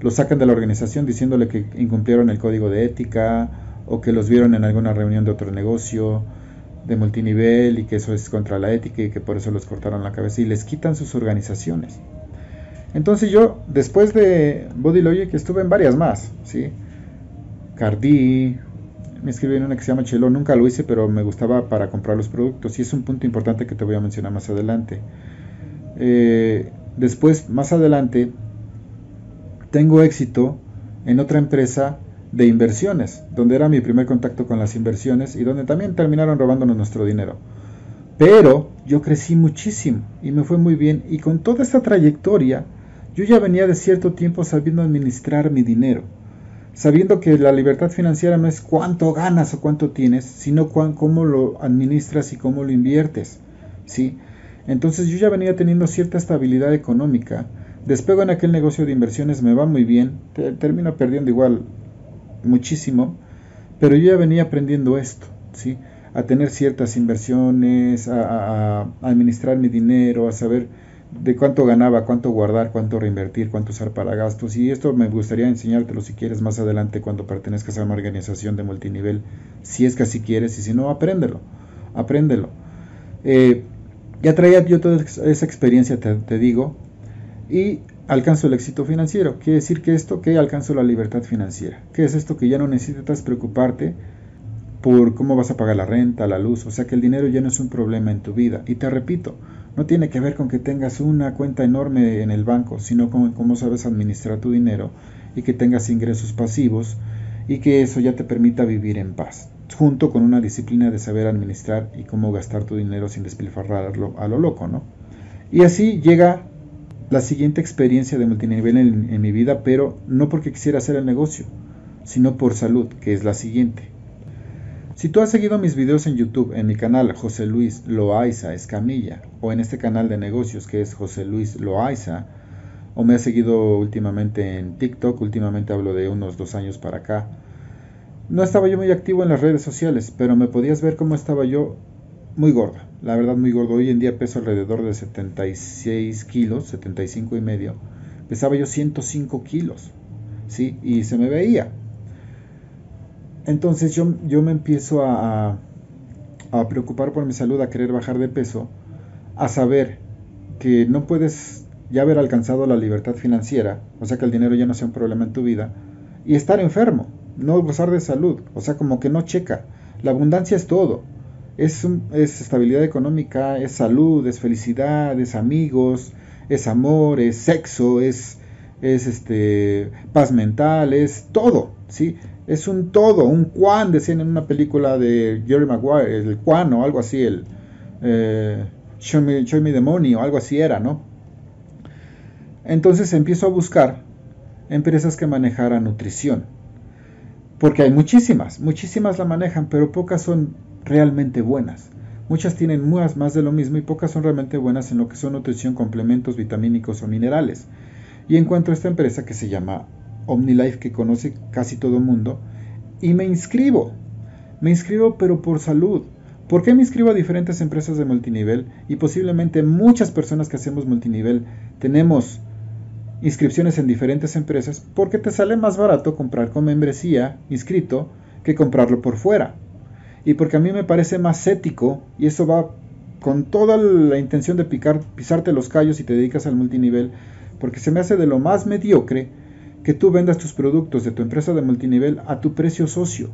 Los sacan de la organización diciéndole que incumplieron el código de ética o que los vieron en alguna reunión de otro negocio de multinivel y que eso es contra la ética y que por eso les cortaron la cabeza y les quitan sus organizaciones. Entonces yo, después de Body Logic, estuve en varias más, ¿sí? Cardi, me escribí en una que se llama Chelo, nunca lo hice, pero me gustaba para comprar los productos y es un punto importante que te voy a mencionar más adelante. Eh, después, más adelante, tengo éxito en otra empresa de inversiones, donde era mi primer contacto con las inversiones y donde también terminaron robándonos nuestro dinero. Pero yo crecí muchísimo y me fue muy bien y con toda esta trayectoria yo ya venía de cierto tiempo sabiendo administrar mi dinero sabiendo que la libertad financiera no es cuánto ganas o cuánto tienes, sino cómo lo administras y cómo lo inviertes. ¿sí? Entonces yo ya venía teniendo cierta estabilidad económica, despego en aquel negocio de inversiones, me va muy bien, termino perdiendo igual muchísimo, pero yo ya venía aprendiendo esto, ¿sí? a tener ciertas inversiones, a administrar mi dinero, a saber de cuánto ganaba, cuánto guardar, cuánto reinvertir, cuánto usar para gastos. Y esto me gustaría enseñártelo si quieres más adelante cuando pertenezcas a una organización de multinivel, si es que así quieres, y si no, apréndelo, apréndelo. Eh, ya traía yo toda esa experiencia, te, te, digo, y alcanzo el éxito financiero. Quiere decir que esto, que alcanzo la libertad financiera. ¿Qué es esto? Que ya no necesitas preocuparte por cómo vas a pagar la renta, la luz, o sea que el dinero ya no es un problema en tu vida. Y te repito, no tiene que ver con que tengas una cuenta enorme en el banco, sino con cómo sabes administrar tu dinero y que tengas ingresos pasivos y que eso ya te permita vivir en paz, junto con una disciplina de saber administrar y cómo gastar tu dinero sin despilfarrarlo a lo loco, ¿no? Y así llega la siguiente experiencia de multinivel en, en mi vida, pero no porque quisiera hacer el negocio, sino por salud, que es la siguiente. Si tú has seguido mis videos en YouTube, en mi canal José Luis Loaiza Escamilla, o en este canal de negocios que es José Luis Loaiza, o me has seguido últimamente en TikTok, últimamente hablo de unos dos años para acá, no estaba yo muy activo en las redes sociales, pero me podías ver cómo estaba yo muy gorda, la verdad muy gordo. Hoy en día peso alrededor de 76 kilos, 75 y medio. Pesaba yo 105 kilos, ¿sí? Y se me veía, entonces yo, yo me empiezo a, a, preocupar por mi salud, a querer bajar de peso, a saber que no puedes ya haber alcanzado la libertad financiera, o sea que el dinero ya no sea un problema en tu vida, y estar enfermo, no gozar de salud, o sea como que no checa. La abundancia es todo, es, es estabilidad económica, es salud, es felicidad, es amigos, es amor, es sexo, es, es este, paz mental, es todo, ¿sí? Es un todo, un Juan, decían en una película de Jerry Maguire, el Juan o algo así, el eh, Show, me, Show Me the Money o algo así era, ¿no? Entonces empiezo a buscar empresas que manejaran nutrición, porque hay muchísimas, muchísimas la manejan, pero pocas son realmente buenas. Muchas tienen más de lo mismo y pocas son realmente buenas en lo que son nutrición, complementos vitamínicos o minerales. Y encuentro esta empresa que se llama OmniLife que conoce casi todo el mundo y me inscribo. Me inscribo pero por salud. ¿Por qué me inscribo a diferentes empresas de multinivel? Y posiblemente muchas personas que hacemos multinivel tenemos inscripciones en diferentes empresas porque te sale más barato comprar con membresía inscrito que comprarlo por fuera. Y porque a mí me parece más ético y eso va con toda la intención de picar, pisarte los callos y te dedicas al multinivel, porque se me hace de lo más mediocre que tú vendas tus productos de tu empresa de multinivel a tu precio socio.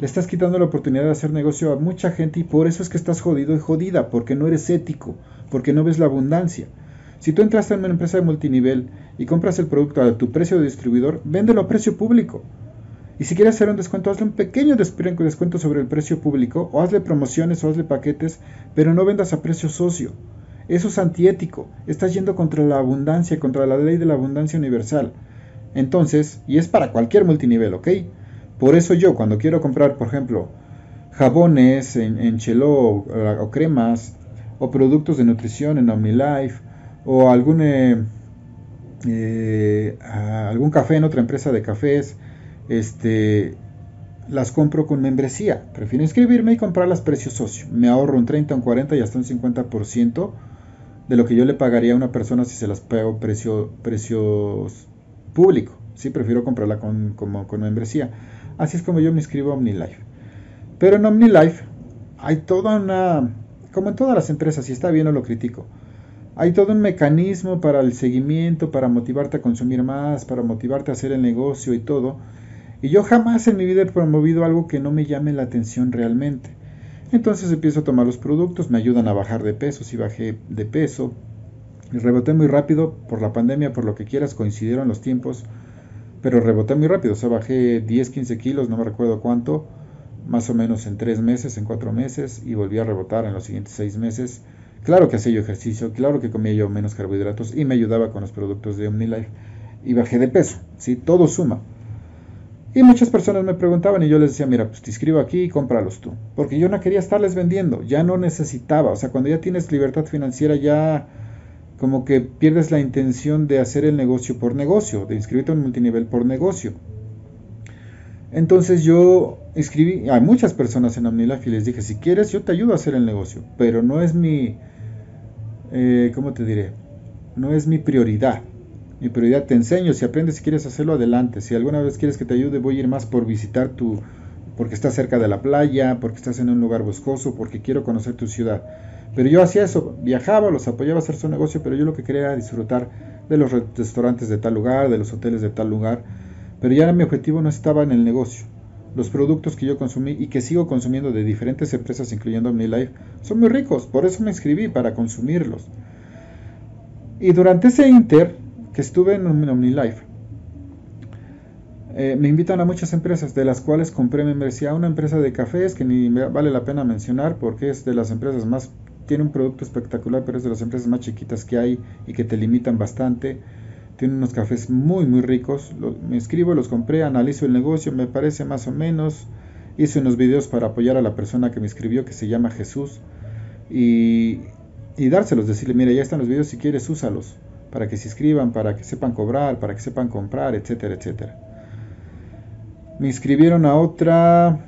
Le estás quitando la oportunidad de hacer negocio a mucha gente y por eso es que estás jodido y jodida, porque no eres ético, porque no ves la abundancia. Si tú entraste en una empresa de multinivel y compras el producto a tu precio de distribuidor, véndelo a precio público. Y si quieres hacer un descuento, hazle un pequeño descuento sobre el precio público, o hazle promociones o hazle paquetes, pero no vendas a precio socio. Eso es antiético. Estás yendo contra la abundancia, contra la ley de la abundancia universal. Entonces, y es para cualquier multinivel, ¿ok? Por eso yo, cuando quiero comprar, por ejemplo, jabones en, Chelo o, cremas, o productos de nutrición en OmniLife, o algún, eh, eh, algún café en otra empresa de cafés, este, las compro con membresía. Prefiero inscribirme y comprarlas precio socio. Me ahorro un 30, un 40 y hasta un 50% de lo que yo le pagaría a una persona si se las pago precio, precios público. Sí, prefiero comprarla con, con membresía. Así es como yo me inscribo a OmniLife. Pero en OmniLife hay toda una, como en todas las empresas, y está bien o lo critico, hay todo un mecanismo para el seguimiento, para motivarte a consumir más, para motivarte a hacer el negocio y todo. Y yo jamás en mi vida he promovido algo que no me llame la atención realmente. Entonces empiezo a tomar los productos, me ayudan a bajar de peso, si bajé de peso. Reboté muy rápido por la pandemia, por lo que quieras, coincidieron los tiempos. Pero reboté muy rápido, o sea, bajé 10, 15 kilos, no me recuerdo cuánto, más o menos en 3 meses, en 4 meses, y volví a rebotar en los siguientes 6 meses. Claro que hacía yo ejercicio, claro que comía yo menos carbohidratos y me ayudaba con los productos de OmniLife y bajé de peso, ¿sí? Todo suma. Y muchas personas me preguntaban y yo les decía, mira, pues te inscribo aquí y cómpralos tú. Porque yo no quería estarles vendiendo, ya no necesitaba. O sea, cuando ya tienes libertad financiera ya como que pierdes la intención de hacer el negocio por negocio, de inscribirte en multinivel por negocio. Entonces yo inscribí a muchas personas en OmniLife y les dije, si quieres yo te ayudo a hacer el negocio, pero no es mi, eh, ¿cómo te diré? No es mi prioridad. Mi prioridad te enseño, si aprendes, si quieres hacerlo, adelante. Si alguna vez quieres que te ayude, voy a ir más por visitar tu, porque estás cerca de la playa, porque estás en un lugar boscoso, porque quiero conocer tu ciudad. Pero yo hacía eso, viajaba, los apoyaba a hacer su negocio, pero yo lo que quería era disfrutar de los restaurantes de tal lugar, de los hoteles de tal lugar. Pero ya mi objetivo no estaba en el negocio. Los productos que yo consumí y que sigo consumiendo de diferentes empresas, incluyendo OmniLife, son muy ricos, por eso me inscribí, para consumirlos. Y durante ese inter que estuve en OmniLife, eh, me invitan a muchas empresas, de las cuales compré membresía a una empresa de cafés que ni vale la pena mencionar porque es de las empresas más, tiene un producto espectacular, pero es de las empresas más chiquitas que hay y que te limitan bastante tiene unos cafés muy muy ricos. me escribo, los compré, analizo el negocio, me parece más o menos. Hice unos videos para apoyar a la persona que me escribió, que se llama Jesús. Y, y dárselos, decirle, mira, ya están los videos, si quieres, úsalos. Para que se inscriban, para que sepan cobrar, para que sepan comprar, etcétera, etcétera. Me inscribieron a otra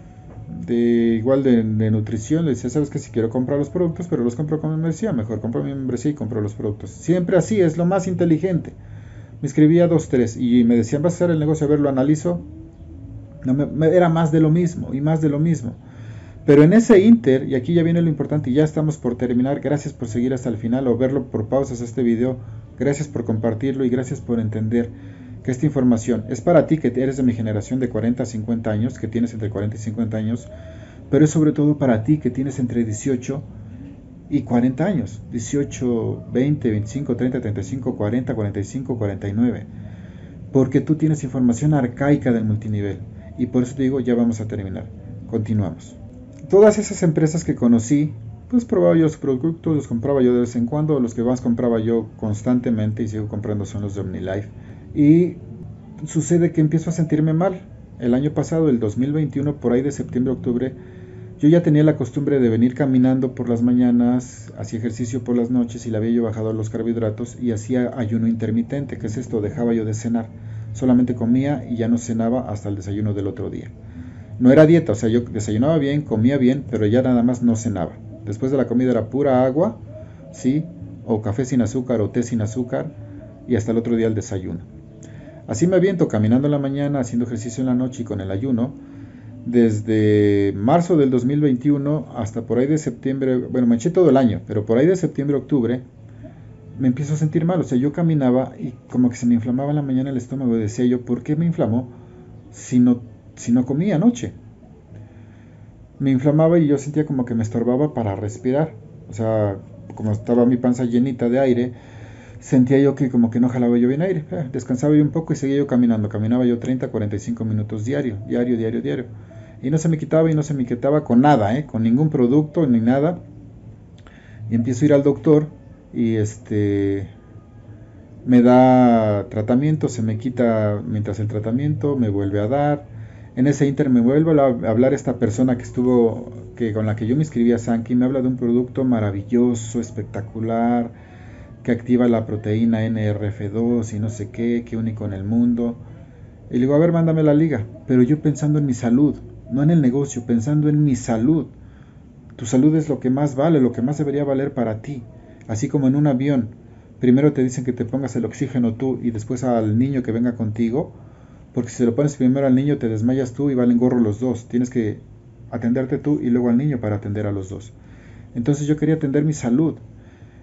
de igual de, nutrición, le decía, sabes que si quiero comprar los productos, pero los compro con membresía, mejor compro mi membresía y compro los productos. Siempre así, es lo más inteligente me escribía dos, tres y me decían, vas a hacer el negocio, a ver, lo analizo. No, me, era más de lo mismo y más de lo mismo. Pero en ese inter, y aquí ya viene lo importante y ya estamos por terminar, gracias por seguir hasta el final o verlo por pausas este video, gracias por compartirlo y gracias por entender que esta información es para ti que eres de mi generación de 40 a 50 años, que tienes entre 40 y 50 años, pero es sobre todo para ti que tienes entre 18 y 40 años, 18, 20, 25, 30, 35, 40, 45, 49, porque tú tienes información arcaica del multinivel y por eso te digo, ya vamos a terminar. Continuamos. Todas esas empresas que conocí, pues probaba yo sus productos, los compraba yo de vez en cuando, los que más compraba yo constantemente y sigo comprando son los de OmniLife. Y sucede que empiezo a sentirme mal. El año pasado, el 2021, por ahí de septiembre, octubre, yo ya tenía la costumbre de venir caminando por las mañanas, hacía ejercicio por las noches y le había yo bajado los carbohidratos y hacía ayuno intermitente, que es esto, dejaba yo de cenar. Solamente comía y ya no cenaba hasta el desayuno del otro día. No era dieta, o sea, yo desayunaba bien, comía bien, pero ya nada más no cenaba. Después de la comida era pura agua, ¿sí? O café sin azúcar o té sin azúcar y hasta el otro día el desayuno. Así me aviento caminando en la mañana, haciendo ejercicio en la noche y con el ayuno desde marzo del 2021 hasta por ahí de septiembre, bueno, me eché todo el año, pero por ahí de septiembre, octubre, me empiezo a sentir mal. O sea, yo caminaba y como que se me inflamaba en la mañana el estómago. Y decía yo, ¿por qué me inflamó si no, si no comía anoche? Me inflamaba y yo sentía como que me estorbaba para respirar. O sea, como estaba mi panza llenita de aire, sentía yo que como que no jalaba yo bien aire. Eh, descansaba yo un poco y seguía yo caminando. Caminaba yo 30, 45 minutos diario, diario, diario, diario. Y no se me quitaba y no se me quitaba con nada, ¿eh? con ningún producto ni nada. Y empiezo a ir al doctor y este me da tratamiento, se me quita mientras el tratamiento, me vuelve a dar. En ese inter me vuelve a hablar esta persona que estuvo, que con la que yo me inscribí a Sanki, me habla de un producto maravilloso, espectacular, que activa la proteína NRF2 y no sé qué, que único en el mundo. Y le digo, a ver, mándame la liga. Pero yo pensando en mi salud, no en el negocio, pensando en mi salud. Tu salud es lo que más vale, lo que más debería valer para ti. Así como en un avión primero te dicen que te pongas el oxígeno tú y después al niño que venga contigo, porque si se lo pones primero al niño te desmayas tú y valen gorro los dos. Tienes que atenderte tú y luego al niño para atender a los dos. Entonces yo quería atender mi salud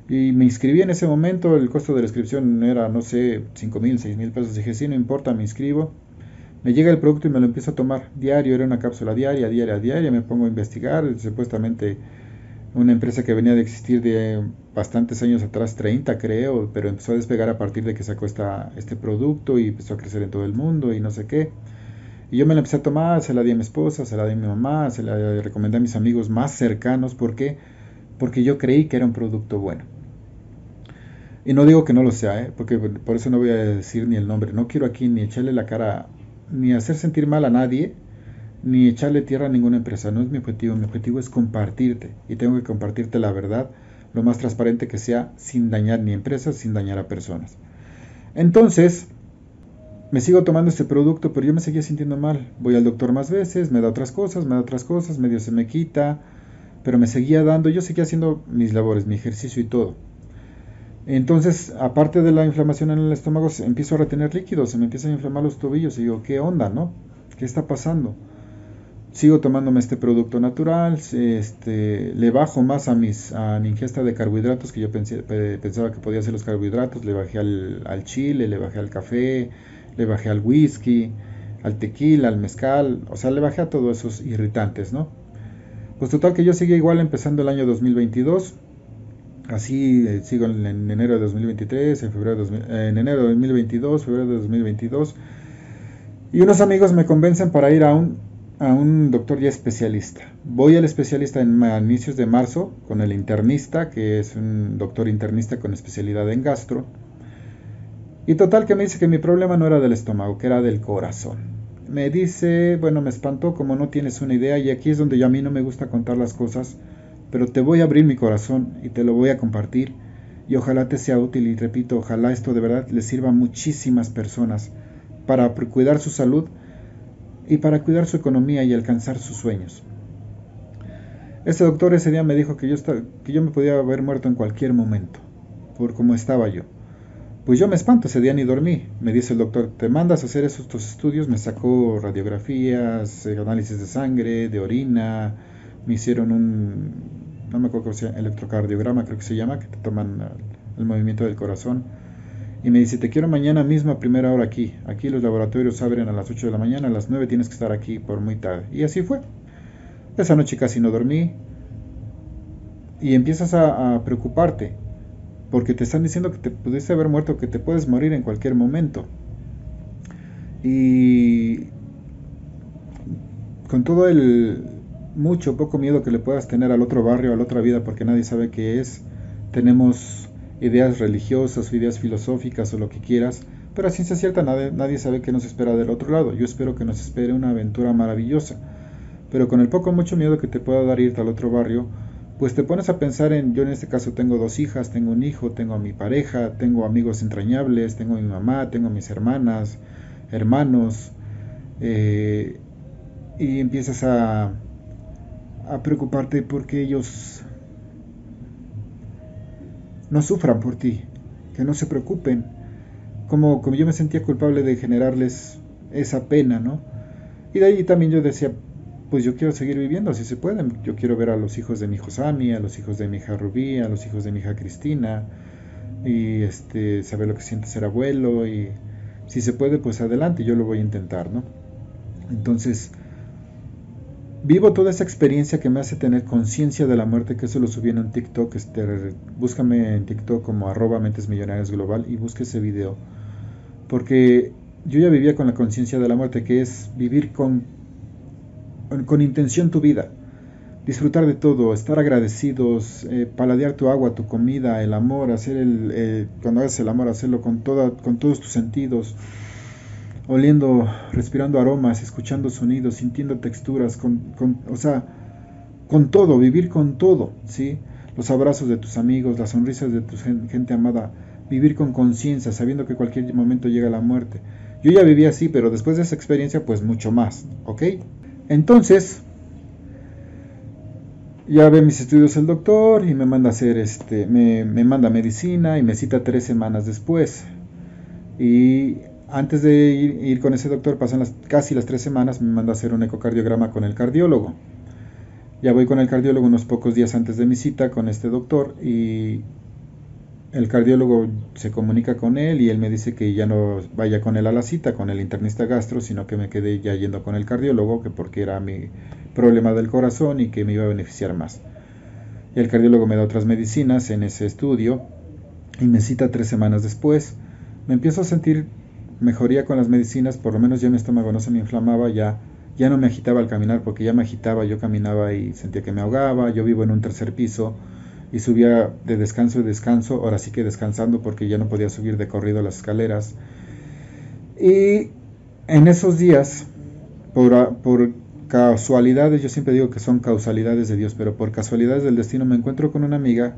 y me inscribí en ese momento, el costo de la inscripción era, no sé, 5 mil, 6 mil pesos. Dije, sí, no importa, me inscribo. Me llega el producto y me lo empiezo a tomar diario, era una cápsula diaria, diaria, diaria, me pongo a investigar, supuestamente una empresa que venía de existir de bastantes años atrás, 30 creo, pero empezó a despegar a partir de que sacó esta, este producto y empezó a crecer en todo el mundo y no sé qué. Y yo me la empecé a tomar, se la di a mi esposa, se la di a mi mamá, se la recomendé a mis amigos más cercanos. ¿Por qué? Porque yo creí que era un producto bueno. Y no digo que no lo sea, ¿eh? porque por eso no voy a decir ni el nombre. No quiero aquí ni echarle la cara, ni hacer sentir mal a nadie, ni echarle tierra a ninguna empresa. No es mi objetivo. Mi objetivo es compartirte. Y tengo que compartirte la verdad lo más transparente que sea sin dañar ni empresas, sin dañar a personas. Entonces, me sigo tomando este producto, pero yo me seguía sintiendo mal. Voy al doctor más veces, me da otras cosas, me da otras cosas, medio se me quita, pero me seguía dando, yo seguía haciendo mis labores, mi ejercicio y todo. Entonces, aparte de la inflamación en el estómago, empiezo a retener líquidos, se me empiezan a inflamar los tobillos y digo, ¿qué onda, no? ¿Qué está pasando? sigo tomándome este producto natural, este, le bajo más a, mis, a mi ingesta de carbohidratos, que yo pensé, pensaba que podía ser los carbohidratos, le bajé al, chile, le bajé al café, le bajé al whisky, al tequila, al mezcal, o sea, le bajé a todos esos irritantes, ¿no? Pues total que yo seguía igual empezando el año 2022, así eh, sigo en, enero de 2023, en, febrero en enero de 2022, febrero de 2022, y unos amigos me convencen para ir a un a un doctor ya especialista. Voy al especialista en inicios de marzo con el internista, que es un doctor internista con especialidad en gastro. Y total que me dice que mi problema no era del estómago, que era del corazón. Me dice, bueno, me espantó como no tienes una idea y aquí es donde yo a mí no me gusta contar las cosas, pero te voy a abrir mi corazón y te lo voy a compartir y ojalá te sea útil y repito, ojalá esto de verdad le sirva a muchísimas personas para cuidar su salud y para cuidar su economía y alcanzar sus sueños. Este doctor ese día me dijo que yo, que yo me podía haber muerto en cualquier momento, por cómo estaba yo. Pues yo me espanto, ese día ni dormí. Me dice el doctor, te mandas a hacer esos estudios, me sacó radiografías, eh, análisis de sangre, de orina, me hicieron un, no me acuerdo cómo se electrocardiograma creo que se llama, que te toman el movimiento del corazón y me dice, te quiero mañana mismo a primera hora aquí. Aquí los laboratorios abren a las 8 de la mañana, a las 9 tienes que estar aquí por muy tarde. Y así fue. Esa noche casi no dormí. Y empiezas a, preocuparte, porque te están diciendo que te pudiste haber muerto, que te puedes morir en cualquier momento. Y con todo el mucho, poco miedo que le puedas tener al otro barrio, a la otra vida, porque nadie sabe qué es, tenemos ideas religiosas o ideas filosóficas o lo que quieras, pero a ciencia cierta nadie, nadie sabe qué nos espera del otro lado. Yo espero que nos espere una aventura maravillosa, pero con el poco mucho miedo que te pueda dar irte al otro barrio, pues te pones a pensar en, yo en este caso tengo dos hijas, tengo un hijo, tengo a mi pareja, tengo amigos entrañables, tengo a mi mamá, tengo a mis hermanas, hermanos, eh, y empiezas a, a preocuparte porque ellos no sufran por ti, que no se preocupen, como, como yo me sentía culpable de generarles esa pena, ¿no? Y de ahí también yo decía, pues yo quiero seguir viviendo, si se puede, yo quiero ver a los hijos de mi hijo Sami, a los hijos de mi hija Rubí, a los hijos de mi hija Cristina, y este, saber lo que siente ser abuelo, y si se puede, pues adelante, yo lo voy a intentar, ¿no? Entonces, vivo toda esa experiencia que me hace tener conciencia de la muerte, que eso lo subí en un TikTok, este, búscame en TikTok como arroba mentes millonarias global y busque ese video. Porque yo ya vivía con la conciencia de la muerte, que es vivir con, con intención tu vida, disfrutar de todo, estar agradecidos, eh, paladear tu agua, tu comida, el amor, hacer el, eh, cuando hagas el amor, hacerlo con, toda, con todos tus sentidos, oliendo, respirando aromas, escuchando sonidos, sintiendo texturas, con, con, o sea, con todo, vivir con todo, ¿sí? Los abrazos de tus amigos, las sonrisas de tu gente amada, vivir con conciencia, sabiendo que cualquier momento llega la muerte. Yo ya viví así, pero después de esa experiencia, pues mucho más, ¿ok? Entonces, ya ve mis estudios el doctor y me manda a hacer este, me, me manda medicina y me cita tres semanas después. Y antes de ir, con ese doctor, pasan las, casi las tres semanas, me manda a hacer un ecocardiograma con el cardiólogo. Ya voy con el cardiólogo unos pocos días antes de mi cita con este doctor y el cardiólogo se comunica con él y él me dice que ya no vaya con él a la cita, con el internista gastro, sino que me quedé ya yendo con el cardiólogo, que porque era mi problema del corazón y que me iba a beneficiar más. Y el cardiólogo me da otras medicinas en ese estudio y me cita tres semanas después. Me empiezo a sentir mejoría con las medicinas, por lo menos ya mi estómago no se me inflamaba, ya, ya no me agitaba al caminar, porque ya me agitaba, yo caminaba y sentía que me ahogaba, yo vivo en un tercer piso y subía de descanso y descanso, ahora sí que descansando porque ya no podía subir de corrido las escaleras. Y en esos días, por, por casualidades, yo siempre digo que son causalidades de Dios, pero por casualidades del destino me encuentro con una amiga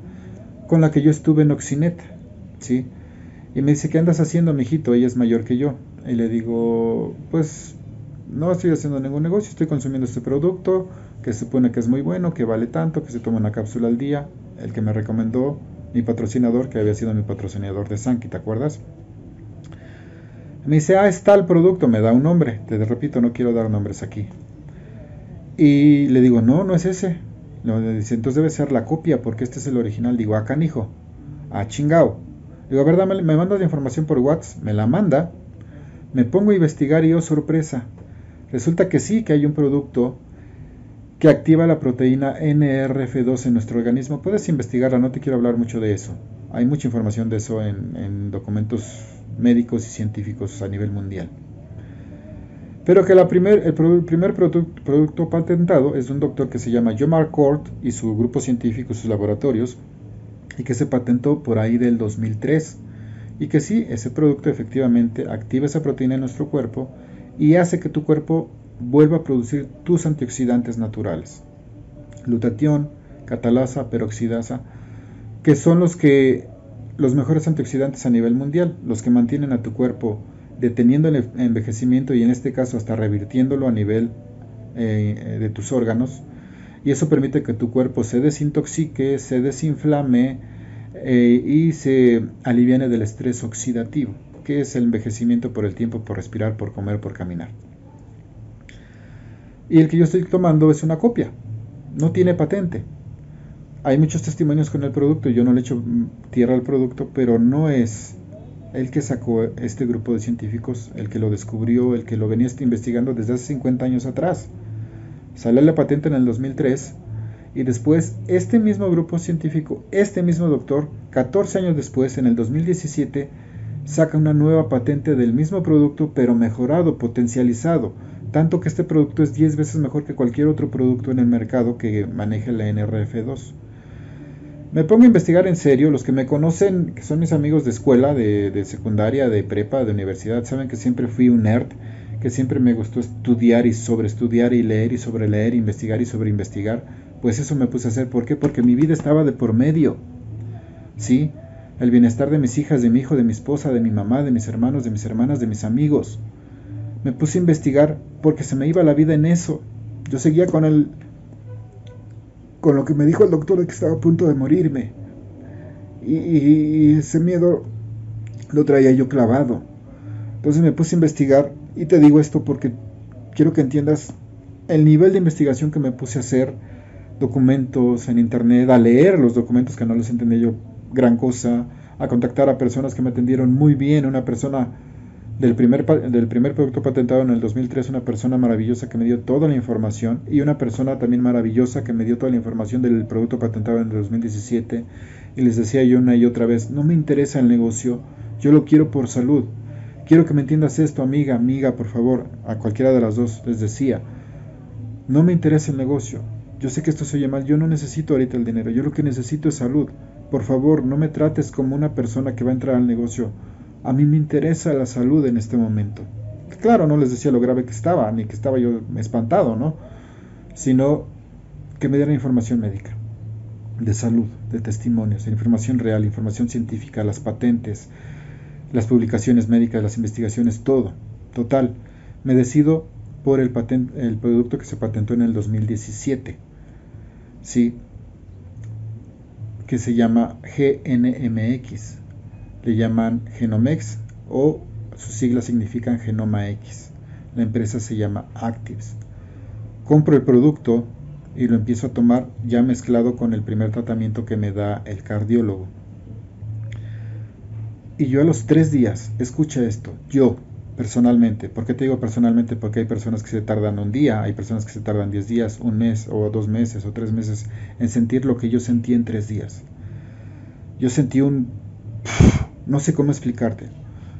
con la que yo estuve en Oxineta, ¿sí? Y me dice, ¿qué andas haciendo, mijito? Ella es mayor que yo. Y le digo, pues no estoy haciendo ningún negocio, estoy consumiendo este producto que se supone que es muy bueno, que vale tanto, que se toma una cápsula al día. El que me recomendó mi patrocinador, que había sido mi patrocinador de Sanki, ¿te acuerdas? Me dice, ah, está el producto, me da un nombre. Te repito, no quiero dar nombres aquí. Y le digo, no, no es ese. Le dice, entonces debe ser la copia, porque este es el original. Digo, ah, canijo, ah, chingao. Digo, ¿verdad? Me, me manda la información por WhatsApp, me la manda, me pongo a investigar y oh sorpresa, resulta que sí, que hay un producto que activa la proteína NRF2 en nuestro organismo. Puedes investigarla, no te quiero hablar mucho de eso. Hay mucha información de eso en, documentos médicos y científicos a nivel mundial. Pero que el, primer producto patentado es de un doctor que se llama John Marcourt y su grupo científico, sus laboratorios, y que se patentó por ahí del 2003 y que sí, ese producto efectivamente activa esa proteína en nuestro cuerpo y hace que tu cuerpo vuelva a producir tus antioxidantes naturales. Glutatión, catalasa, peroxidasa, que son los que los mejores antioxidantes a nivel mundial, los que mantienen a tu cuerpo deteniendo el envejecimiento y en este caso hasta revirtiéndolo a nivel eh, de tus órganos y eso permite que tu cuerpo se desintoxique, se desinflame eh, y se aliviane del estrés oxidativo, que es el envejecimiento por el tiempo, por respirar, por comer, por caminar. Y el que yo estoy tomando es una copia, no tiene patente. Hay muchos testimonios con el producto, yo no le echo tierra al producto, pero no es el que sacó este grupo de científicos, el que lo descubrió, el que lo venía investigando desde hace 50 años atrás. Sale la patente en el 2003 y después este mismo grupo científico, este mismo doctor, 14 años después, en el 2017, saca una nueva patente del mismo producto pero mejorado, potencializado, tanto que este producto es 10 veces mejor que cualquier otro producto en el mercado que maneje la NRF2. Me pongo a investigar en serio, los que me conocen, que son mis amigos de escuela, de, de secundaria, de prepa, de universidad, saben que siempre fui un nerd que siempre me gustó estudiar y sobre estudiar y leer y sobre leer, investigar y sobre investigar, pues eso me puse a hacer. ¿Por qué? Porque mi vida estaba de por medio. ¿Sí? El bienestar de mis hijas, de mi hijo, de mi esposa, de mi mamá, de mis hermanos, de mis hermanas, de mis amigos. Me puse a investigar porque se me iba la vida en eso. Yo seguía con el con lo que me dijo el doctor de que estaba a punto de morirme. Y, y ese miedo lo traía yo clavado. Entonces me puse a investigar y te digo esto porque quiero que entiendas el nivel de investigación que me puse a hacer, documentos en internet, a leer los documentos que no los entendí yo gran cosa, a contactar a personas que me atendieron muy bien, una persona del primer, del primer producto patentado en el 2003, una persona maravillosa que me dio toda la información y una persona también maravillosa que me dio toda la información del producto patentado en el 2017 y les decía yo una y otra vez, no me interesa el negocio, yo lo quiero por salud. Quiero que me entiendas esto, amiga, amiga, por favor, a cualquiera de las dos les decía, no me interesa el negocio. Yo sé que esto se oye mal, yo no necesito ahorita el dinero, yo lo que necesito es salud. Por favor, no me trates como una persona que va a entrar al negocio a mí me interesa la salud en este momento. Claro, no les decía lo grave que estaba, ni que estaba yo espantado, ¿no? Sino que me dieran información médica, de salud, de testimonios, información real, información científica, las patentes, las publicaciones médicas, las investigaciones, todo. Total, me decido por el, producto que se patentó en el 2017. Sí, que se llama GNMX le llaman Genomex o sus siglas significan Genoma X. La empresa se llama Actives. Compro el producto y lo empiezo a tomar ya mezclado con el primer tratamiento que me da el cardiólogo. Y yo a los tres días, escucha esto, yo personalmente, ¿por qué te digo personalmente? Porque hay personas que se tardan un día, hay personas que se tardan diez días, un mes o dos meses o tres meses en sentir lo que yo sentí en tres días. Yo sentí un no sé cómo explicarte.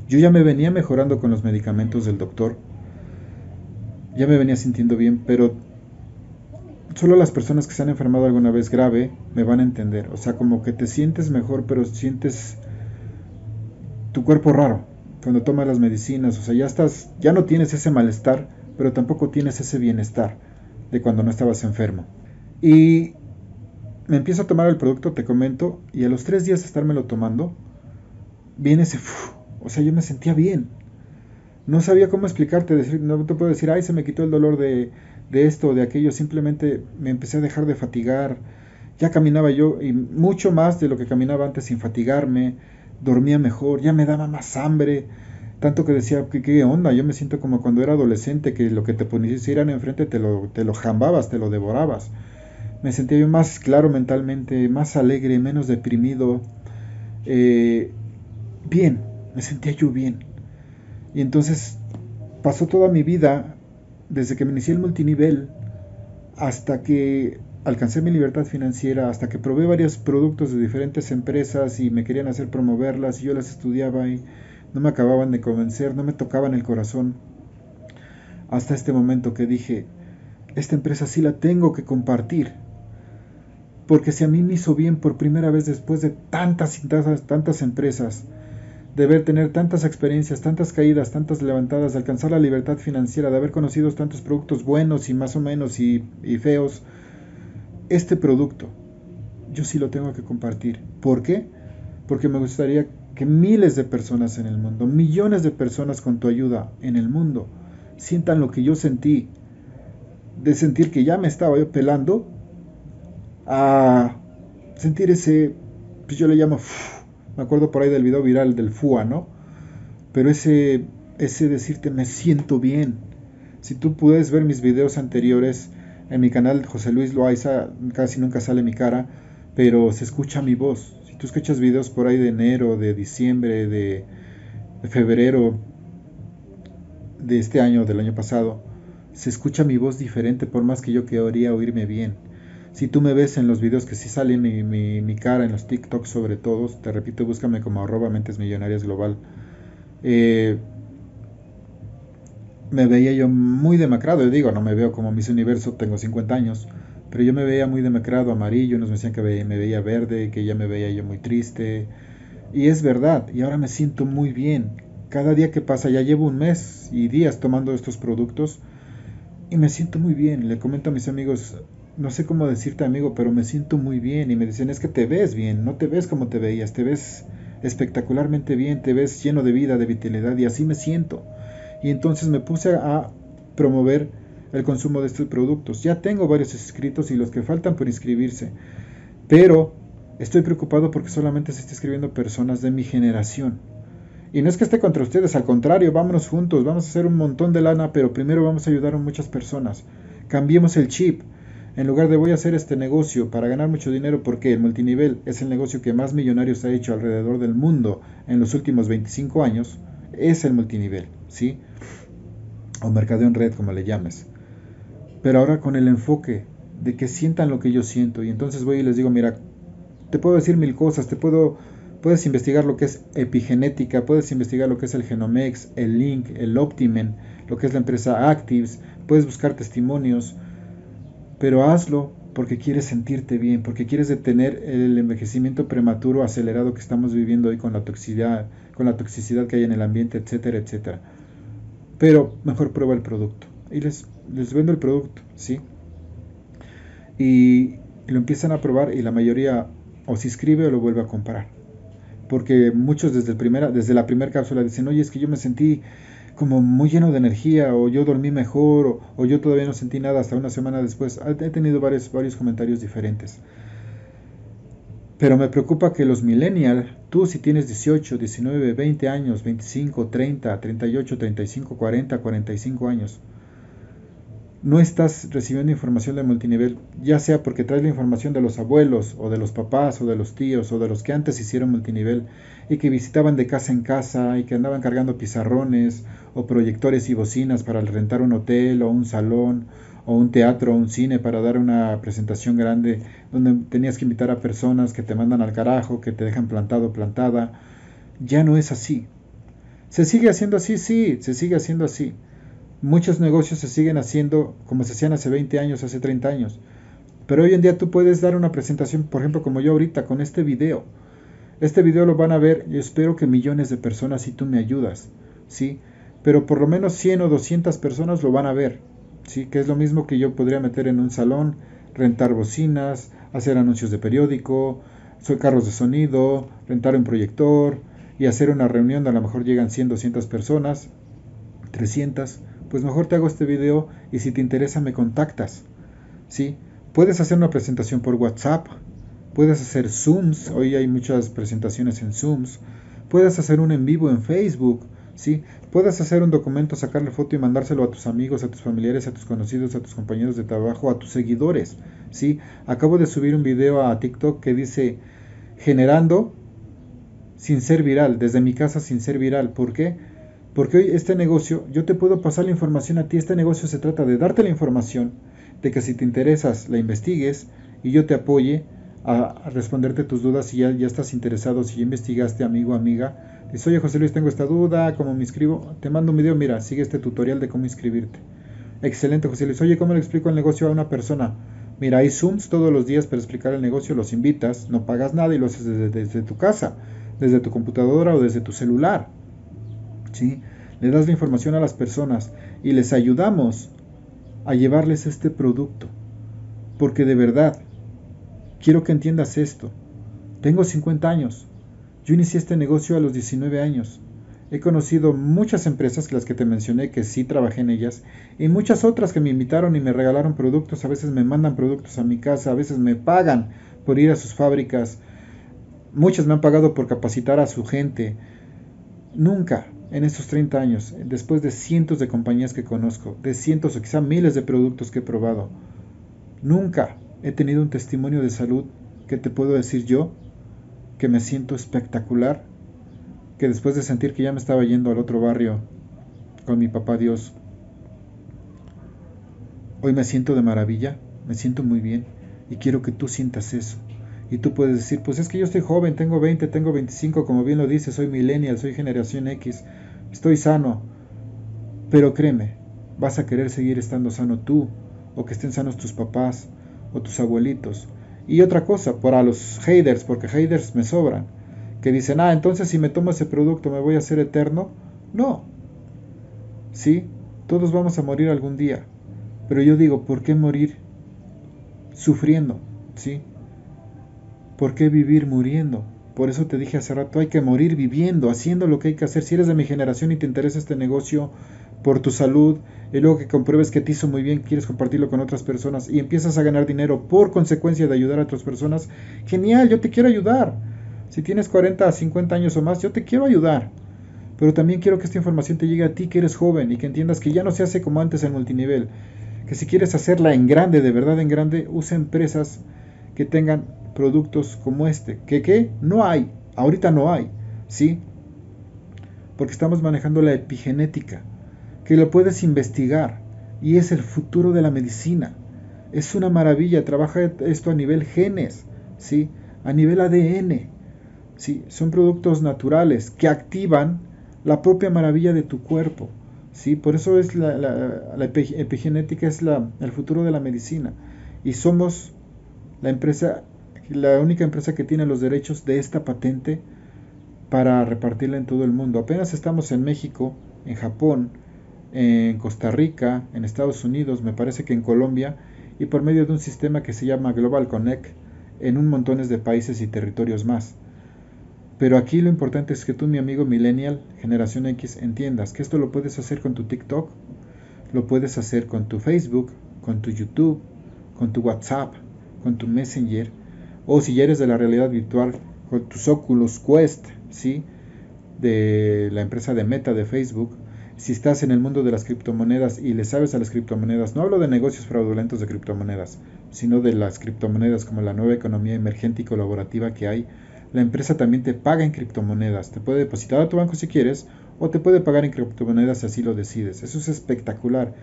Yo ya me venía mejorando con los medicamentos del doctor. Ya me venía sintiendo bien, pero solo las personas que se han enfermado alguna vez grave me van a entender. O sea, como que te sientes mejor, pero sientes tu cuerpo raro cuando tomas las medicinas. O sea, ya estás, ya no tienes ese malestar, pero tampoco tienes ese bienestar de cuando no estabas enfermo. Y me empiezo a tomar el producto, te comento, y a los tres días de estármelo tomando, viene ese, o sea, yo me sentía bien. No sabía cómo explicarte, decir, no te puedo decir, ay, se me quitó el dolor de, de esto de aquello, simplemente me empecé a dejar de fatigar, ya caminaba yo y mucho más de lo que caminaba antes sin fatigarme, dormía mejor, ya me daba más hambre, tanto que decía, ¿qué, qué onda? Yo me siento como cuando era adolescente, que lo que te ponían enfrente te lo, te lo jambabas, te lo devorabas. Me sentía yo más claro mentalmente, más alegre, menos deprimido. Eh, bien, me sentía yo bien. Y entonces pasó toda mi vida, desde que me inicié el multinivel, hasta que alcancé mi libertad financiera, hasta que probé varios productos de diferentes empresas y me querían hacer promoverlas y yo las estudiaba y no me acababan de convencer, no me tocaban el corazón. Hasta este momento que dije, esta empresa sí la tengo que compartir. Porque si a mí me hizo bien por primera vez después de tantas y tantas, tantas empresas, de ver tener tantas experiencias, tantas caídas, tantas levantadas, de alcanzar la libertad financiera, de haber conocido tantos productos buenos y más o menos y, feos, este producto yo sí lo tengo que compartir. ¿Por qué? Porque me gustaría que miles de personas en el mundo, millones de personas con tu ayuda en el mundo, sientan lo que yo sentí, de sentir que ya me estaba yo pelando, a sentir ese, pues yo le llamo me acuerdo por ahí del video viral del FUA, ¿no? Pero ese, ese decirte me siento bien. Si tú puedes ver mis videos anteriores en mi canal José Luis Loaiza, casi nunca sale mi cara, pero se escucha mi voz. Si tú escuchas videos por ahí de enero, de diciembre, de, febrero de este año, del año pasado, se escucha mi voz diferente por más que yo quería oírme bien. Si tú me ves en los videos que sí sale mi, mi, cara, en los TikToks sobre todo, te repito, búscame como arroba mentes millonarias global. Eh, me veía yo muy demacrado, yo digo, no me veo como Miss Universo, tengo 50 años, pero yo me veía muy demacrado, amarillo, unos me decían que me veía verde, que ya me veía yo muy triste, y es verdad, y ahora me siento muy bien. Cada día que pasa, ya llevo un mes y días tomando estos productos, y me siento muy bien. Le comento a mis amigos, no sé cómo decirte amigo, pero me siento muy bien y me dicen es que te ves bien, no te ves como te veías, te ves espectacularmente bien, te ves lleno de vida, de vitalidad y así me siento. Y entonces me puse a promover el consumo de estos productos. Ya tengo varios inscritos y los que faltan por inscribirse, pero estoy preocupado porque solamente se está escribiendo personas de mi generación. Y no es que esté contra ustedes, al contrario, vámonos juntos, vamos a hacer un montón de lana, pero primero vamos a ayudar a muchas personas. Cambiemos el chip. En lugar de voy a hacer este negocio para ganar mucho dinero porque el multinivel es el negocio que más millonarios ha hecho alrededor del mundo en los últimos 25 años, es el multinivel, ¿sí? O mercadeo en red, como le llames. Pero ahora con el enfoque de que sientan lo que yo siento. Y entonces voy y les digo, mira, te puedo decir mil cosas, te puedo, puedes investigar lo que es epigenética, puedes investigar lo que es el Genomex, el Link, el Optimen, lo que es la empresa Actives, puedes buscar testimonios, pero hazlo porque quieres sentirte bien, porque quieres detener el envejecimiento prematuro acelerado que estamos viviendo hoy con la toxicidad, con la toxicidad que hay en el ambiente, etcétera, etcétera. Pero mejor prueba el producto y les, les vendo el producto, ¿sí? Y lo empiezan a probar y la mayoría o se inscribe o lo vuelve a comprar. Porque muchos desde, el primera, desde la primera cápsula dicen, oye, es que yo me sentí como muy lleno de energía, o yo dormí mejor, o, yo todavía no sentí nada hasta una semana después. He tenido varios, varios comentarios diferentes. Pero me preocupa que los millennials, tú si tienes 18, 19, 20 años, 25, 30, 38, 35, 40, 45 años, no estás recibiendo información de multinivel, ya sea porque traes la información de los abuelos o de los papás o de los tíos o de los que antes hicieron multinivel y que visitaban de casa en casa y que andaban cargando pizarrones o proyectores y bocinas para rentar un hotel o un salón o un teatro o un cine para dar una presentación grande donde tenías que invitar a personas que te mandan al carajo, que te dejan plantado plantada. Ya no es así. ¿Se sigue haciendo así? Sí, se sigue haciendo así Muchos negocios se siguen haciendo como se hacían hace 20 años, hace 30 años. Pero hoy en día tú puedes dar una presentación, por ejemplo, como yo ahorita, con este video. Este video lo van a ver, yo espero que millones de personas si tú me ayudas, ¿sí? Pero por lo menos 100 o 200 personas lo van a ver, ¿sí? Que es lo mismo que yo podría meter en un salón, rentar bocinas, hacer anuncios de periódico, soy carros de sonido, rentar un proyector y hacer una reunión a lo mejor llegan 100, 200 personas, 300 pues mejor te hago este video y si te interesa me contactas. ¿sí? Puedes hacer una presentación por WhatsApp, puedes hacer Zooms, hoy hay muchas presentaciones en Zooms, puedes hacer un en vivo en Facebook, ¿sí? Puedes hacer un documento, sacarle foto y mandárselo a tus amigos, a tus familiares, a tus conocidos, a tus compañeros de trabajo, a tus seguidores, ¿sí? Acabo de subir un video a TikTok que dice generando sin ser viral, desde mi casa sin ser viral. ¿Por qué? Porque hoy este negocio, yo te puedo pasar la información a ti, este negocio se trata de darte la información, de que si te interesas la investigues y yo te apoye a, responderte tus dudas si ya, ya, estás interesado, si ya investigaste amigo, amiga. Dices, oye José Luis, tengo esta duda, ¿cómo me inscribo? Te mando un video, mira, sigue este tutorial de cómo inscribirte. Excelente José Luis, oye, ¿cómo le explico el negocio a una persona? Mira, hay Zooms todos los días para explicar el negocio, los invitas, no pagas nada y lo haces desde tu casa, desde tu computadora o desde tu celular. ¿sí? Le das la información a las personas y les ayudamos a llevarles este producto. Porque de verdad, quiero que entiendas esto. Tengo 50 años. Yo inicié este negocio a los 19 años. He conocido muchas empresas, las que te mencioné, que sí trabajé en ellas, y muchas otras que me invitaron y me regalaron productos. A veces me mandan productos a mi casa, a veces me pagan por ir a sus fábricas. Muchas me han pagado por capacitar a su gente. Nunca, en estos 30 años, después de cientos de compañías que conozco, de cientos o quizá miles de productos que he probado, nunca he tenido un testimonio de salud que te puedo decir yo que me siento espectacular, que después de sentir que ya me estaba yendo al otro barrio con mi papá Dios, hoy me siento de maravilla, me siento muy bien y quiero que tú sientas eso. Y tú puedes decir, pues es que yo estoy joven, tengo 20, tengo 25, como bien lo dice, soy millennial, soy generación X, estoy sano. Pero créeme, vas a querer seguir estando sano tú, o que estén sanos tus papás, o tus abuelitos. Y otra cosa, para los haters, porque haters me sobran, que dicen, ah, entonces si me tomo ese producto me voy a hacer eterno. No. Sí, todos vamos a morir algún día. Pero yo digo, ¿por qué morir sufriendo? ¿Sí? ¿Por qué vivir muriendo? Por eso te dije hace rato, hay que morir viviendo, haciendo lo que hay que hacer. Si eres de mi generación y te interesa este negocio por tu salud, y luego que compruebes que te hizo muy bien, quieres compartirlo con otras personas y empiezas a ganar dinero por consecuencia de ayudar a otras personas, genial, yo te quiero ayudar. Si tienes 40 a 50 años o más, yo te quiero ayudar. Pero también quiero que esta información te llegue a ti que eres joven y que entiendas que ya no se hace como antes en multinivel. Que si quieres hacerla en grande, de verdad en grande, usa empresas que tengan productos como este. ¿Que qué? No hay. Ahorita no hay. ¿Sí? porque estamos manejando la epigenética, que lo puedes investigar y es el futuro de la medicina. Es una maravilla, trabaja esto a nivel genes, ¿sí? a nivel ADN. ¿sí? Son productos naturales que activan la propia maravilla de tu cuerpo. ¿sí? Por eso es la, epigenética es el futuro de la medicina. Y somos la empresa, la única empresa que tiene los derechos de esta patente para repartirla en todo el mundo. Apenas estamos en México, en Japón, en Costa Rica, en Estados Unidos, me parece que en Colombia, y por medio de un sistema que se llama Global Connect en un montones de países y territorios más. Pero aquí lo importante es que tú, mi amigo millennial, generación X, entiendas que esto lo puedes hacer con tu TikTok, lo puedes hacer con tu Facebook, con tu YouTube, con tu WhatsApp, con tu Messenger, o si ya eres de la realidad virtual, con tus Oculus Quest, ¿sí? De la empresa de Meta de Facebook, si estás en el mundo de las criptomonedas y le sabes a las criptomonedas, no hablo de negocios fraudulentos de criptomonedas, sino de las criptomonedas como la nueva economía emergente y colaborativa que hay, la empresa también te paga en criptomonedas. Te puede depositar a tu banco si quieres o te puede pagar en criptomonedas si así lo decides. Eso es espectacular.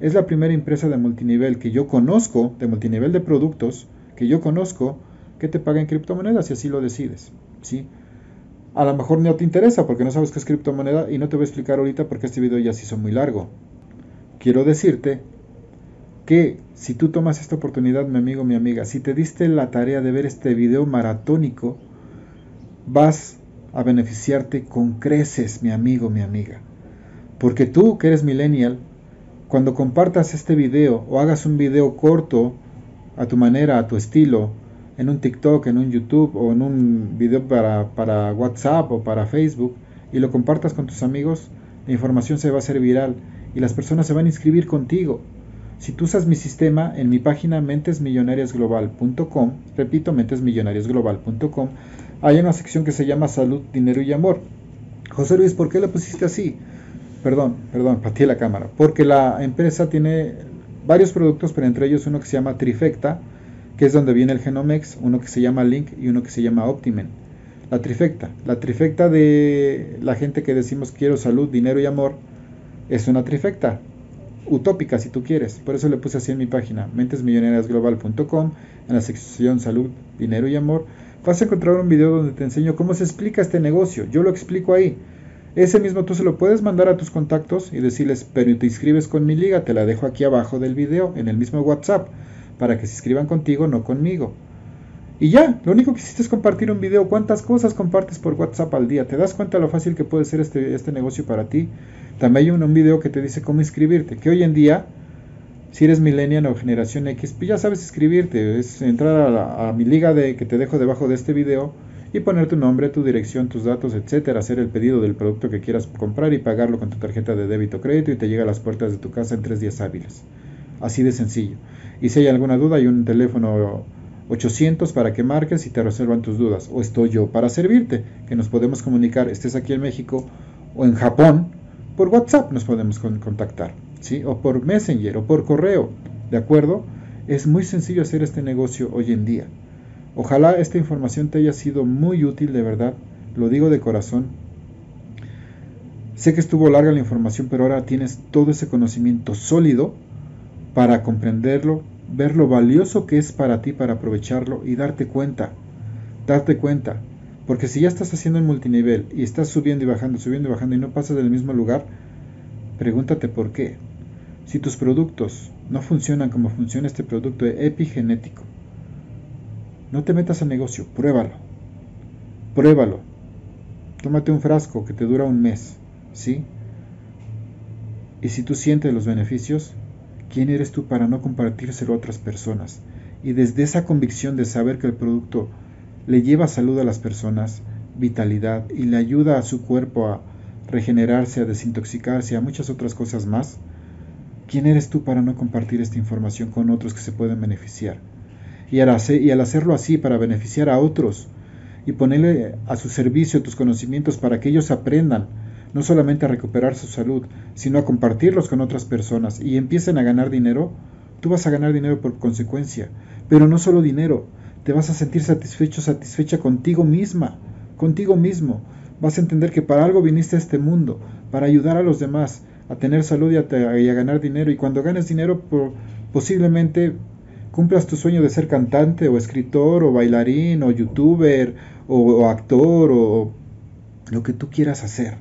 Es la primera empresa de multinivel que yo conozco, de multinivel de productos, que yo conozco, que te paga en criptomonedas si así lo decides. ¿sí? A lo mejor no te interesa porque no sabes qué es criptomoneda y no te voy a explicar ahorita porque este video ya se hizo muy largo. Quiero decirte que si tú tomas esta oportunidad, mi amigo, mi amiga, si te diste la tarea de ver este video maratónico, vas a beneficiarte con creces, mi amigo, mi amiga. Porque tú que eres millennial, cuando compartas este video o hagas un video corto a tu manera, a tu estilo, en un TikTok, en un YouTube o en un video para, para WhatsApp o para Facebook y lo compartas con tus amigos, la información se va a hacer viral y las personas se van a inscribir contigo. Si tú usas mi sistema en mi página mentesmillonariasglobal.com, repito, mentesmillonariasglobal.com, hay una sección que se llama Salud, Dinero y Amor. José Luis, ¿por qué le pusiste así? Perdón, perdón, patí la cámara. Porque la empresa tiene varios productos, pero entre ellos uno que se llama Trifecta, que es donde viene el Genomex, uno que se llama Link y uno que se llama Optimen. La trifecta. La trifecta de la gente que decimos quiero salud, dinero y amor es una trifecta utópica si tú quieres. Por eso le puse así en mi página, mentesmillonariasglobal.com, en la sección salud, dinero y amor. Vas a encontrar un video donde te enseño cómo se explica este negocio. Yo lo explico ahí. Ese mismo tú se lo puedes mandar a tus contactos y decirles, pero te inscribes con mi liga, te la dejo aquí abajo del video, en el mismo WhatsApp para que se inscriban contigo, no conmigo. Y ya, lo único que hiciste es compartir un video. ¿Cuántas cosas compartes por WhatsApp al día? ¿Te das cuenta lo fácil que puede ser este, este negocio para ti? También hay un, video que te dice cómo inscribirte, que hoy en día, si eres millennial o generación X, pues ya sabes inscribirte. Es entrar a, a mi liga de, que te dejo debajo de este video y poner tu nombre, tu dirección, tus datos, etcétera, hacer el pedido del producto que quieras comprar y pagarlo con tu tarjeta de débito o crédito y te llega a las puertas de tu casa en tres días hábiles. Así de sencillo. Y si hay alguna duda, hay un teléfono 800 para que marques y te resuelvan tus dudas. O estoy yo para servirte, que nos podemos comunicar, estés aquí en México o en Japón, por WhatsApp nos podemos contactar, ¿sí? O por Messenger o por correo, ¿de acuerdo? Es muy sencillo hacer este negocio hoy en día. Ojalá esta información te haya sido muy útil, de verdad, lo digo de corazón. Sé que estuvo larga la información, pero ahora tienes todo ese conocimiento sólido para comprenderlo, ver lo valioso que es para ti para aprovecharlo y darte cuenta, darte cuenta. Porque si ya estás haciendo el multinivel y estás subiendo y bajando, subiendo y bajando y no pasas del mismo lugar, pregúntate por qué. Si tus productos no funcionan como funciona este producto epigenético, no te metas al negocio, pruébalo. Pruébalo. Tómate un frasco que te dura un mes, ¿sí? Y si tú sientes los beneficios, ¿Quién eres tú para no compartírselo a otras personas? Y desde esa convicción de saber que el producto le lleva salud a las personas, vitalidad y le ayuda a su cuerpo a regenerarse, a desintoxicarse, a muchas otras cosas más, ¿quién eres tú para no compartir esta información con otros que se pueden beneficiar? Y al, hacerlo así para beneficiar a otros y ponerle a su servicio tus conocimientos para que ellos aprendan no solamente a recuperar su salud, sino a compartirlos con otras personas y empiecen a ganar dinero, tú vas a ganar dinero por consecuencia. Pero no solo dinero, te vas a sentir satisfecho, satisfecha contigo misma, contigo mismo, Vas a entender que para algo viniste a este mundo, para ayudar a los demás, a tener salud y a, ganar dinero. Y cuando ganes dinero, posiblemente cumplas tu sueño de ser cantante o escritor o bailarín o youtuber o actor o lo que tú quieras hacer.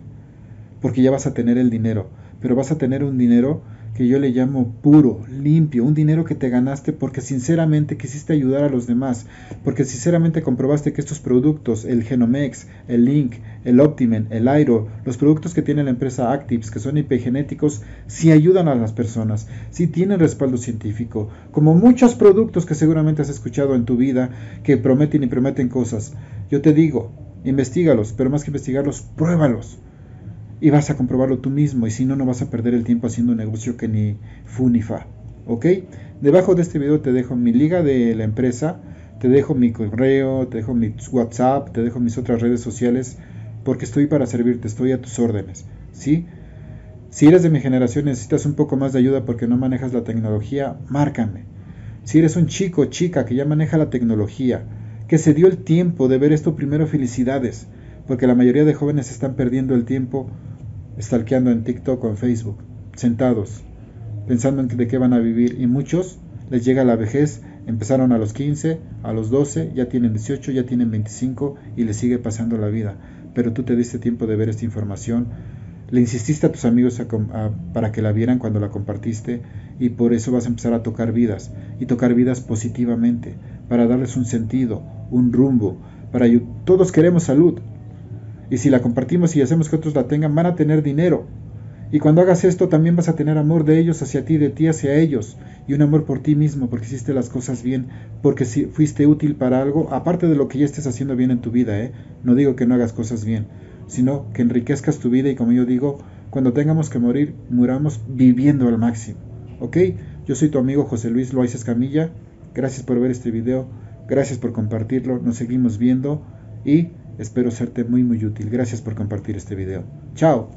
Porque ya vas a tener el dinero. Pero vas a tener un dinero que yo le llamo puro, limpio, un dinero que te ganaste porque sinceramente quisiste ayudar a los demás, porque sinceramente comprobaste que estos productos, el Genomex, el Link, el Optimen, el Airo, los productos que tiene la empresa Actives, que son hipogenéticos, sí ayudan a las personas, sí tienen respaldo científico, como muchos productos que seguramente has escuchado en tu vida que prometen y prometen cosas. Yo te digo, investigalos, pero más que investigarlos, pruébalos y vas a comprobarlo tú mismo y si no, no vas a perder el tiempo haciendo un negocio que ni fu ni fa. ¿Ok? Debajo de este video te dejo mi liga de la empresa, te dejo mi correo, te dejo mi WhatsApp, te dejo mis otras redes sociales porque estoy para servirte, estoy a tus órdenes. ¿Sí? Si eres de mi generación necesitas un poco más de ayuda porque no manejas la tecnología, márcame. Si eres un chico o chica que ya maneja la tecnología, que se dio el tiempo de ver esto primero, felicidades, porque la mayoría de jóvenes están perdiendo el tiempo stalkeando en TikTok o en Facebook, sentados, pensando en de qué van a vivir y muchos les llega la vejez, empezaron a los 15, a los 12, ya tienen 18, ya tienen 25 y les sigue pasando la vida. Pero tú te diste tiempo de ver esta información, le insististe a tus amigos para que la vieran cuando la compartiste y por eso vas a empezar a tocar vidas y tocar vidas positivamente, para darles un sentido, un rumbo, para todos queremos salud, y si la compartimos y hacemos que otros la tengan, van a tener dinero. Y cuando hagas esto, también vas a tener amor de ellos hacia ti, de ti hacia ellos. Y un amor por ti mismo, porque hiciste las cosas bien, porque si fuiste útil para algo, aparte de lo que ya estés haciendo bien en tu vida, ¿eh? No digo que no hagas cosas bien, sino que enriquezcas tu vida y como yo digo, cuando tengamos que morir, muramos viviendo al máximo. ¿Ok? Yo soy tu amigo José Luis Loaiza Escamilla. Gracias por ver este video. Gracias por compartirlo. Nos seguimos viendo y Espero serte muy muy útil. Gracias por compartir este video. Chao.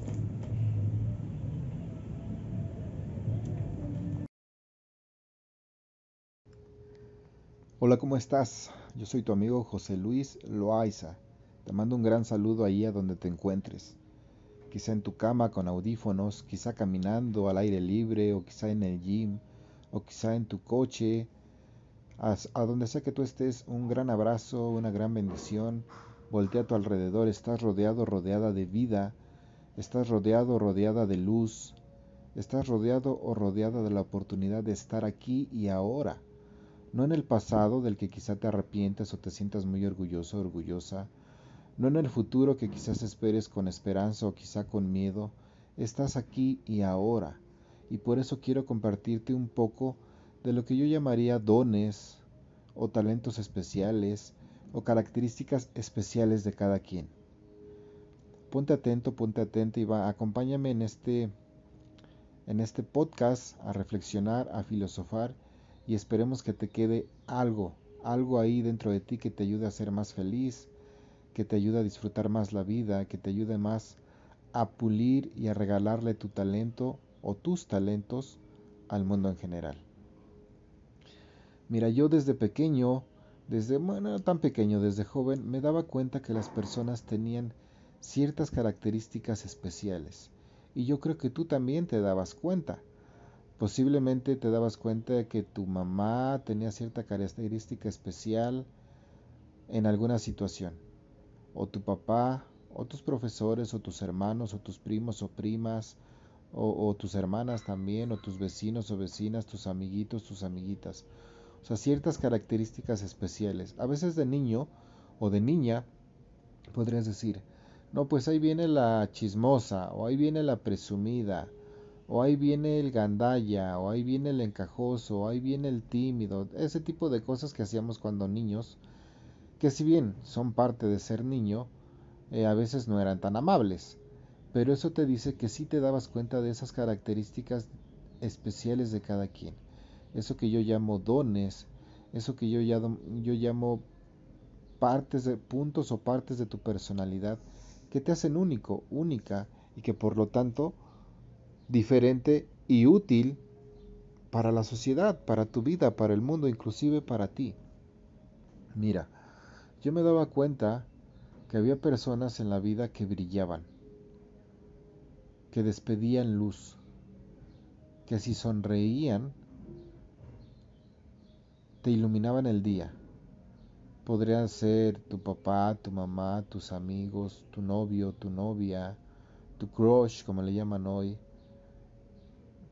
Hola, ¿cómo estás? Yo soy tu amigo José Luis Loaiza. Te mando un gran saludo ahí a donde te encuentres. Quizá en tu cama con audífonos, quizá caminando al aire libre, o quizá en el gym, o quizá en tu coche. A, a donde sea que tú estés, un gran abrazo, una gran bendición Voltea a tu alrededor, estás rodeado, rodeada de vida, estás rodeado, rodeada de luz, estás rodeado o rodeada de la oportunidad de estar aquí y ahora, no en el pasado del que quizá te arrepientes o te sientas muy orgulloso orgullosa, no en el futuro que quizás esperes con esperanza o quizá con miedo, estás aquí y ahora, y por eso quiero compartirte un poco de lo que yo llamaría dones o talentos especiales, o características especiales de cada quien. Ponte atento, ponte atento y va, acompáñame en este, en este podcast a reflexionar, a filosofar y esperemos que te quede algo, algo ahí dentro de ti que te ayude a ser más feliz, que te ayude a disfrutar más la vida, que te ayude más a pulir y a regalarle tu talento o tus talentos al mundo en general. Mira, yo desde pequeño desde, bueno, tan pequeño, desde joven, me daba cuenta que las personas tenían ciertas características especiales. Y yo creo que tú también te dabas cuenta. Posiblemente te dabas cuenta de que tu mamá tenía cierta característica especial en alguna situación. O tu papá, o tus profesores, o tus hermanos, o tus primos o primas, o, o tus hermanas también, o tus vecinos o vecinas, tus amiguitos, tus amiguitas o sea, ciertas características especiales. A veces de niño o de niña podrías decir, no, pues ahí viene la chismosa, o ahí viene la presumida, o ahí viene el gandalla, o ahí viene el encajoso, o ahí viene el tímido, ese tipo de cosas que hacíamos cuando niños, que si bien son parte de ser niño, eh, a veces no eran tan amables, pero eso te dice que sí te dabas cuenta de esas características especiales de cada quien eso que yo llamo dones, eso que yo yo llamo partes de puntos o partes de tu personalidad que te hacen único, única y que por lo tanto diferente y útil para la sociedad, para tu vida, para el mundo, inclusive para ti. Mira, yo me daba cuenta que había personas en la vida que brillaban, que despedían luz, que si sonreían, te iluminaban el día. Podrían ser tu papá, tu mamá, tus amigos, tu novio, tu novia, tu crush, como le llaman hoy.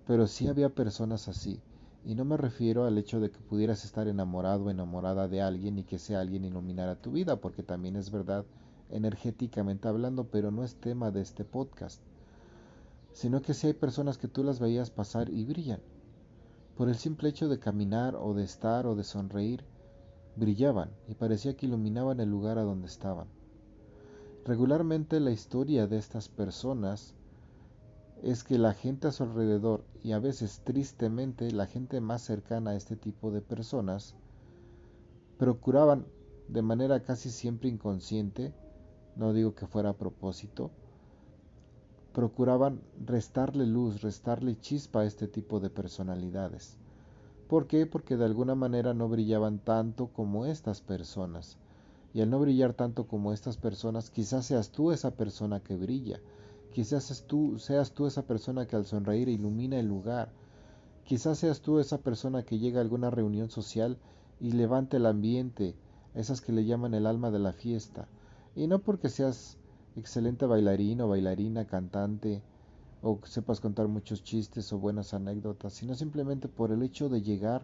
Pero sí había personas así. Y no me refiero al hecho de que pudieras estar enamorado o enamorada de alguien y que ese alguien iluminara tu vida, porque también es verdad energéticamente hablando, pero no es tema de este podcast. Sino que si hay personas que tú las veías pasar y brillan. Por el simple hecho de caminar o de estar o de sonreír, brillaban y parecía que iluminaban el lugar a donde estaban. Regularmente la historia de estas personas es que la gente a su alrededor y a veces tristemente la gente más cercana a este tipo de personas procuraban de manera casi siempre inconsciente, no digo que fuera a propósito, procuraban restarle luz, restarle chispa a este tipo de personalidades. ¿Por qué? Porque de alguna manera no brillaban tanto como estas personas. Y al no brillar tanto como estas personas, quizás seas tú esa persona que brilla, Quizás tú, seas tú esa persona que al sonreír ilumina el lugar. Quizás seas tú esa persona que llega a alguna reunión social y levanta el ambiente, esas que le llaman el alma de la fiesta. Y no porque seas excelente bailarín o bailarina, cantante, o sepas contar muchos chistes o buenas anécdotas, sino simplemente por el hecho de llegar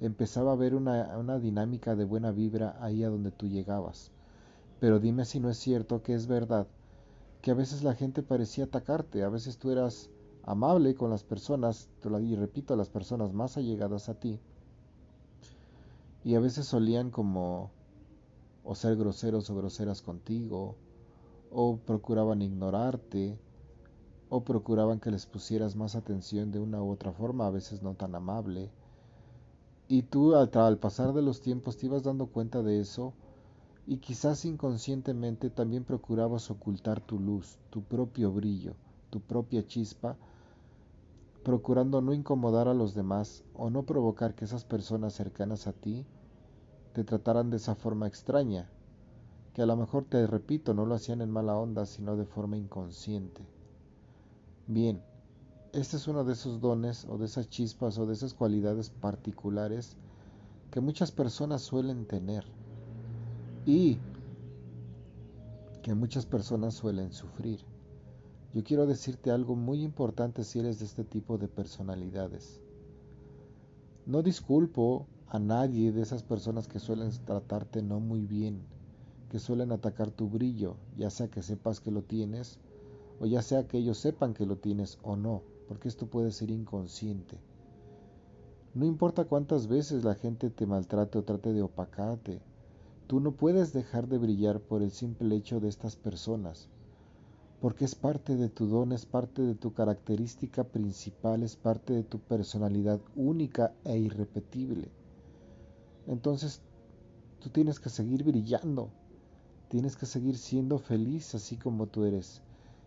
empezaba a haber una, una dinámica de buena vibra ahí a donde tú llegabas. Pero dime si no es cierto que es verdad que a veces la gente parecía atacarte, a veces tú eras amable con las personas, y repito, las personas más allegadas a ti, y a veces solían como o ser groseros o groseras contigo, o procuraban ignorarte, o procuraban que les pusieras más atención de una u otra forma, a veces no tan amable. Y tú al, pasar de los tiempos te ibas dando cuenta de eso y quizás inconscientemente también procurabas ocultar tu luz, tu propio brillo, tu propia chispa, procurando no incomodar a los demás o no provocar que esas personas cercanas a ti te trataran de esa forma extraña, que a lo mejor te repito, no lo hacían en mala onda, sino de forma inconsciente. Bien, este es uno de esos dones o de esas chispas o de esas cualidades particulares que muchas personas suelen tener y que muchas personas suelen sufrir. Yo quiero decirte algo muy importante si eres de este tipo de personalidades. No disculpo a nadie de esas personas que suelen tratarte no muy bien, que suelen atacar tu brillo, ya sea que sepas que lo tienes, o ya sea que ellos sepan que lo tienes o no, porque esto puede ser inconsciente. No importa cuántas veces la gente te maltrate o trate de opacarte, Tú no puedes dejar de brillar por el simple hecho de estas personas, porque es parte de tu don, es parte de tu característica principal, es parte de tu personalidad única e irrepetible. Entonces, tú tienes que seguir brillando, tienes que seguir siendo feliz así como tú eres,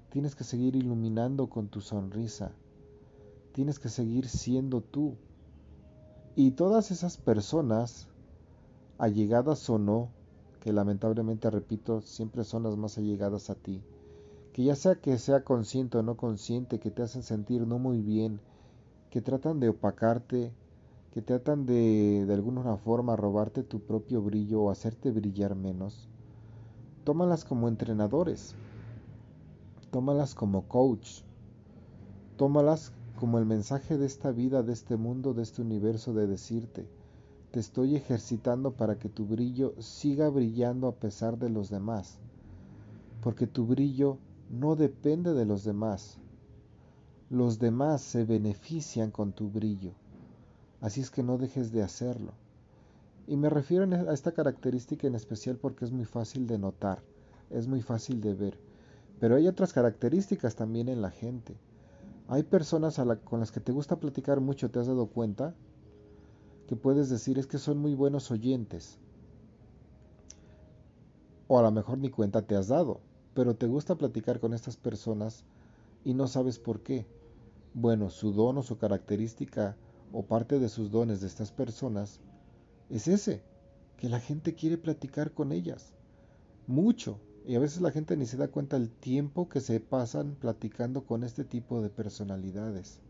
tienes que seguir iluminando con tu sonrisa, tienes que seguir siendo tú. Y todas esas personas allegadas o no, que lamentablemente, repito, siempre son las más allegadas a ti, que ya sea que sea consciente o no consciente, que te hacen sentir no muy bien, que tratan de opacarte, que tratan de de alguna forma robarte tu propio brillo o hacerte brillar menos, tómalas como entrenadores, tómalas como coach, tómalas como el mensaje de esta vida, de este mundo, de este universo de decirte, te estoy ejercitando para que tu brillo siga brillando a pesar de los demás, porque tu brillo no depende de los demás. Los demás se benefician con tu brillo, así es que no dejes de hacerlo. Y me refiero a esta característica en especial porque es muy fácil de notar, es muy fácil de ver, pero hay otras características también en la gente. Hay personas con las que te gusta platicar mucho, ¿te has dado cuenta? que puedes decir es que son muy buenos oyentes. O a lo mejor ni cuenta te has dado, pero te gusta platicar con estas personas y no sabes por qué. Bueno, su don o su característica o parte de sus dones de estas personas es ese, que la gente quiere platicar con ellas. Mucho, Y a veces la gente ni se da cuenta del tiempo que se pasan platicando con este tipo de personalidades.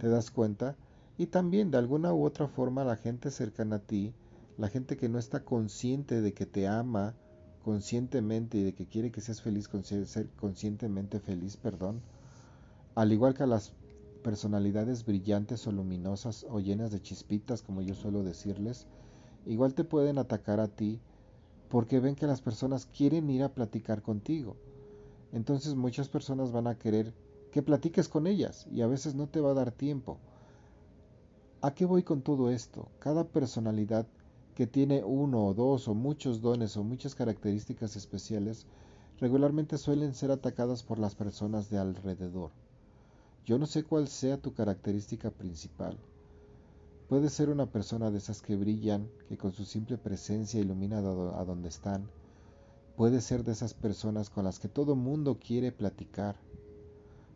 ¿Te das cuenta? Y también de alguna u otra forma la gente cercana a ti, la gente que no está consciente de que te ama conscientemente y de que quiere que seas feliz, conscientemente feliz, perdón, al igual que a las personalidades brillantes o luminosas o llenas de chispitas, como yo suelo decirles, igual te pueden atacar a ti porque ven que las personas quieren ir a platicar contigo. Entonces muchas personas van a querer que platiques con ellas y a veces no te va a dar tiempo. ¿A qué voy con todo esto? Cada personalidad que tiene uno o dos o muchos dones o muchas características especiales regularmente suelen ser atacadas por las personas de alrededor. Yo no sé cuál sea tu característica principal. Puede ser una persona de esas que brillan, que con su simple presencia ilumina a donde están. Puede ser de esas personas con las que todo mundo quiere platicar.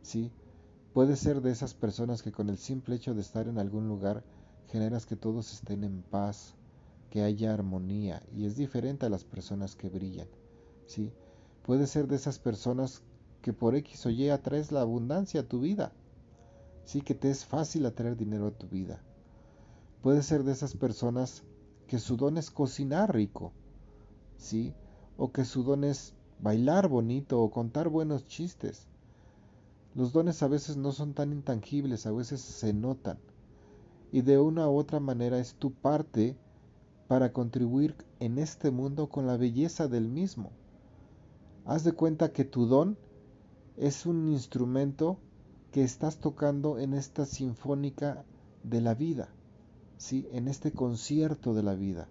Sí, puede ser de esas personas que con el simple hecho de estar en algún lugar generas que todos estén en paz, que haya armonía y es diferente a las personas que brillan. Sí, puede ser de esas personas que por X o Y atraes la abundancia a tu vida. Sí, que te es fácil atraer dinero a tu vida. Puede ser de esas personas que su don es cocinar rico, ¿sí? O que su don es bailar bonito o contar buenos chistes. Los dones a veces no son tan intangibles, a veces se notan. Y de una u otra manera es tu parte para contribuir en este mundo con la belleza del mismo. Haz de cuenta que tu don es un instrumento que estás tocando en esta sinfónica de la vida. ¿sí? en este concierto de la vida.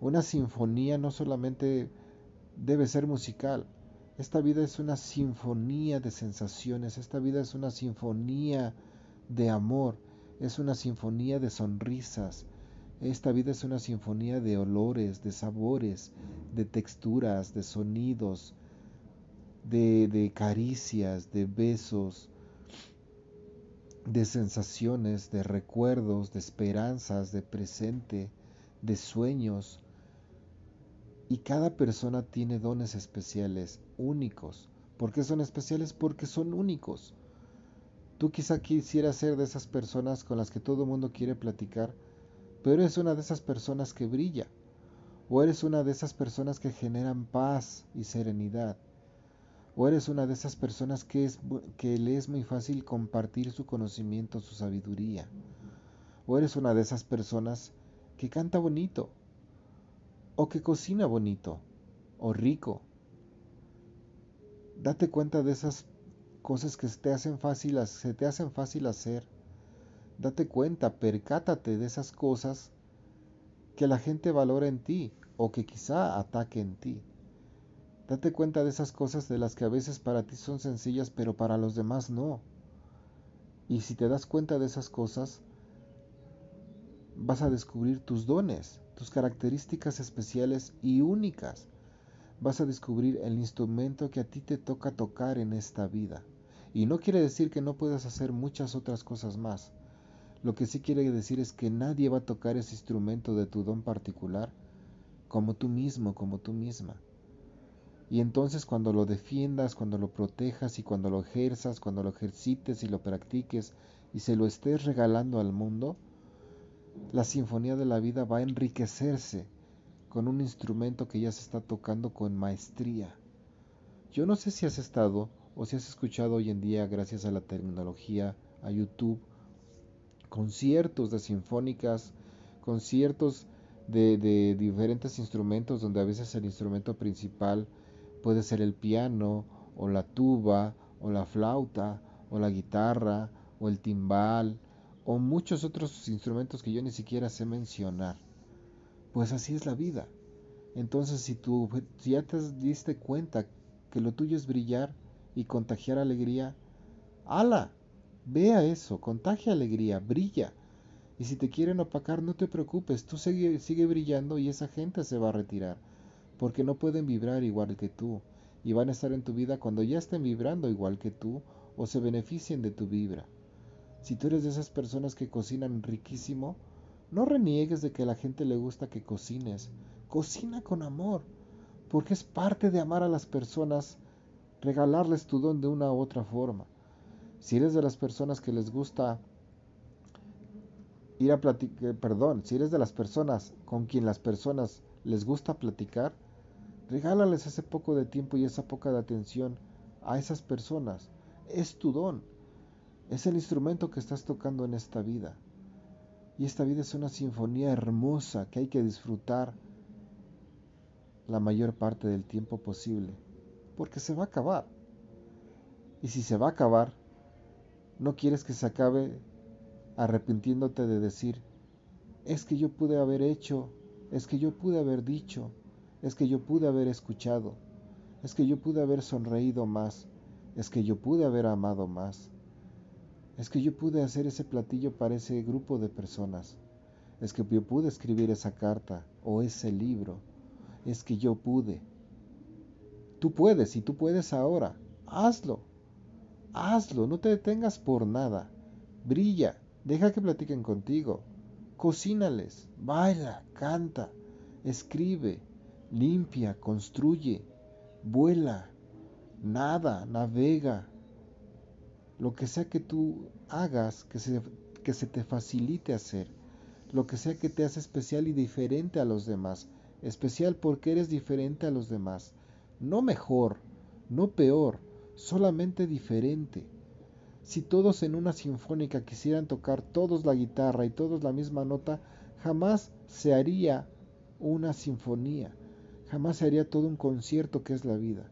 Una sinfonía no solamente debe ser musical, esta vida es una sinfonía de sensaciones, esta vida es una sinfonía de amor, es una sinfonía de sonrisas, esta vida es una sinfonía de olores, de sabores, de texturas, de sonidos, de, caricias, de besos, de sensaciones, de recuerdos, de esperanzas, de presente, de sueños. Y cada persona tiene dones especiales, únicos. ¿Por qué son especiales? Porque son únicos. Tú quizá quisieras ser de esas personas con las que todo el mundo quiere platicar, pero eres una de esas personas que brilla. O eres una de esas personas que generan paz y serenidad. ¿O eres una de esas personas que, es, que le es muy fácil compartir su conocimiento, su sabiduría? ¿O eres una de esas personas que canta bonito? ¿O que cocina bonito? ¿O rico? Date cuenta de esas cosas que te hacen se te hacen fácil hacer. Date cuenta, percátate de esas cosas que la gente valora en ti o que quizá ataque en ti. Date cuenta de esas cosas de las que a veces para ti son sencillas, pero para los demás no. Y si te das cuenta de esas cosas, vas a descubrir tus dones, tus características especiales y únicas. Vas a descubrir el instrumento que a ti te toca tocar en esta vida. Y no quiere decir que no puedas hacer muchas otras cosas más. Lo que sí quiere decir es que nadie va a tocar ese instrumento de tu don particular como tú mismo, como tú misma. Y entonces cuando lo defiendas, cuando lo protejas y cuando lo ejerzas, cuando lo ejercites y lo practiques y se lo estés regalando al mundo, la sinfonía de la vida va a enriquecerse con un instrumento que ya se está tocando con maestría. Yo no sé si has estado o si has escuchado hoy en día, gracias a la tecnología, a YouTube, conciertos de sinfónicas, conciertos de, de diferentes instrumentos donde a veces el instrumento principal Puede ser el piano, o la tuba, o la flauta, o la guitarra, o el timbal, o muchos otros instrumentos que yo ni siquiera sé mencionar. Pues así es la vida. Entonces, si tú ya te diste cuenta que lo tuyo es brillar y contagiar alegría, ala, vea eso, contagia alegría, brilla. Y si te quieren opacar, no te preocupes, tú sigue, sigue brillando y esa gente se va a retirar porque no pueden vibrar igual que tú, y van a estar en tu vida cuando ya estén vibrando igual que tú o se beneficien de tu vibra. Si tú eres de esas personas que cocinan riquísimo, no reniegues de que a la gente le gusta que cocines. Cocina con amor, porque es parte de amar a las personas, regalarles tu don de una u otra forma. Si eres de las personas que les gusta ir a platicar, perdón, si eres de las personas con quien las personas les gusta platicar, regálales ese poco de tiempo y esa poca de atención a esas personas. Es tu don. Es el instrumento que estás tocando en esta vida. Y esta vida es una sinfonía hermosa que hay que disfrutar la mayor parte del tiempo posible. Porque se va a acabar. Y si se va a acabar, no quieres que se acabe arrepintiéndote de decir, es que yo pude haber hecho, es que yo pude haber dicho, es que yo pude haber escuchado, es que yo pude haber sonreído más, es que yo pude haber amado más, es que yo pude hacer ese platillo para ese grupo de personas, es que yo pude escribir esa carta o ese libro, es que yo pude. Tú puedes y tú puedes ahora, hazlo, hazlo, no te detengas por nada, brilla, deja que platiquen contigo, cocínales, baila, canta, escribe, limpia, construye, vuela, nada, navega. Lo que sea que tú hagas, que se, que se te facilite hacer. Lo que sea que te hace especial y diferente a los demás. Especial porque eres diferente a los demás. No mejor, no peor, solamente diferente. Si todos en una sinfónica quisieran tocar todos la guitarra y todos la misma nota, jamás se haría una sinfonía. Jamás se haría todo un concierto que es la vida.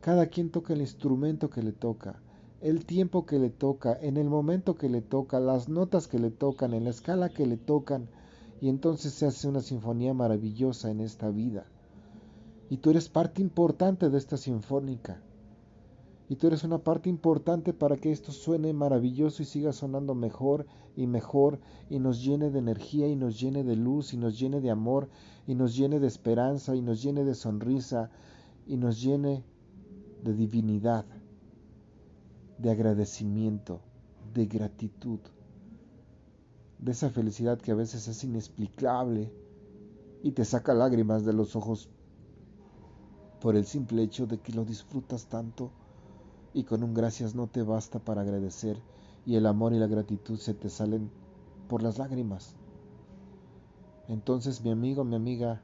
Cada quien toca el instrumento que le toca, el tiempo que le toca, en el momento que le toca, las notas que le tocan, en la escala que le tocan, y entonces se hace una sinfonía maravillosa en esta vida. Y tú eres parte importante de esta sinfónica. Y tú eres una parte importante para que esto suene maravilloso y siga sonando mejor y mejor y nos llene de energía y nos llene de luz y nos llene de amor y nos llene de esperanza y nos llene de sonrisa y nos llene de divinidad, de agradecimiento, de gratitud, de esa felicidad que a veces es inexplicable y te saca lágrimas de los ojos por el simple hecho de que lo disfrutas tanto y con un gracias no te basta para agradecer y el amor y la gratitud se te salen por las lágrimas. Entonces mi amigo, mi amiga,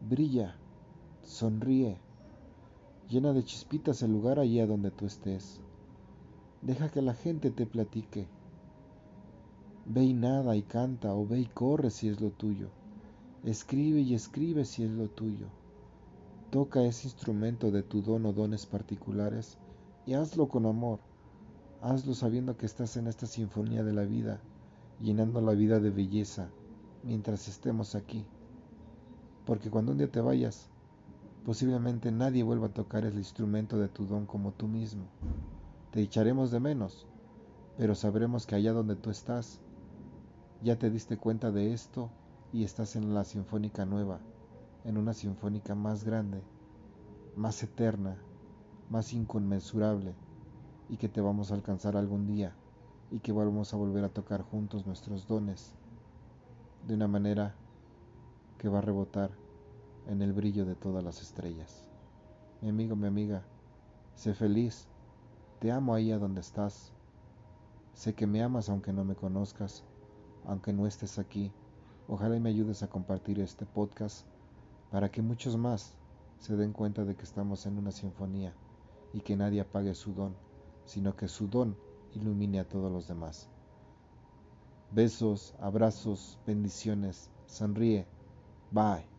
brilla, sonríe, llena de chispitas el lugar allí a donde tú estés. Deja que la gente te platique. Ve y nada y canta, o ve y corre si es lo tuyo. Escribe y escribe si es lo tuyo. Toca ese instrumento de tu don o dones particulares y hazlo con amor. Hazlo sabiendo que estás en esta sinfonía de la vida, llenando la vida de belleza mientras estemos aquí. Porque cuando un día te vayas, posiblemente nadie vuelva a tocar el instrumento de tu don como tú mismo. Te echaremos de menos, pero sabremos que allá donde tú estás, ya te diste cuenta de esto y estás en la sinfónica nueva, en una sinfónica más grande, más eterna, más inconmensurable y que te vamos a alcanzar algún día y que vamos a volver a tocar juntos nuestros dones de una manera que va a rebotar en el brillo de todas las estrellas. Mi amigo, mi amiga, sé feliz, te amo ahí a donde estás, sé que me amas aunque no me conozcas, aunque no estés aquí, ojalá y me ayudes a compartir este podcast para que muchos más se den cuenta de que estamos en una sinfonía y que nadie apague su don, sino que su don ilumine a todos los demás. Besos, abrazos, bendiciones, sonríe. Bye.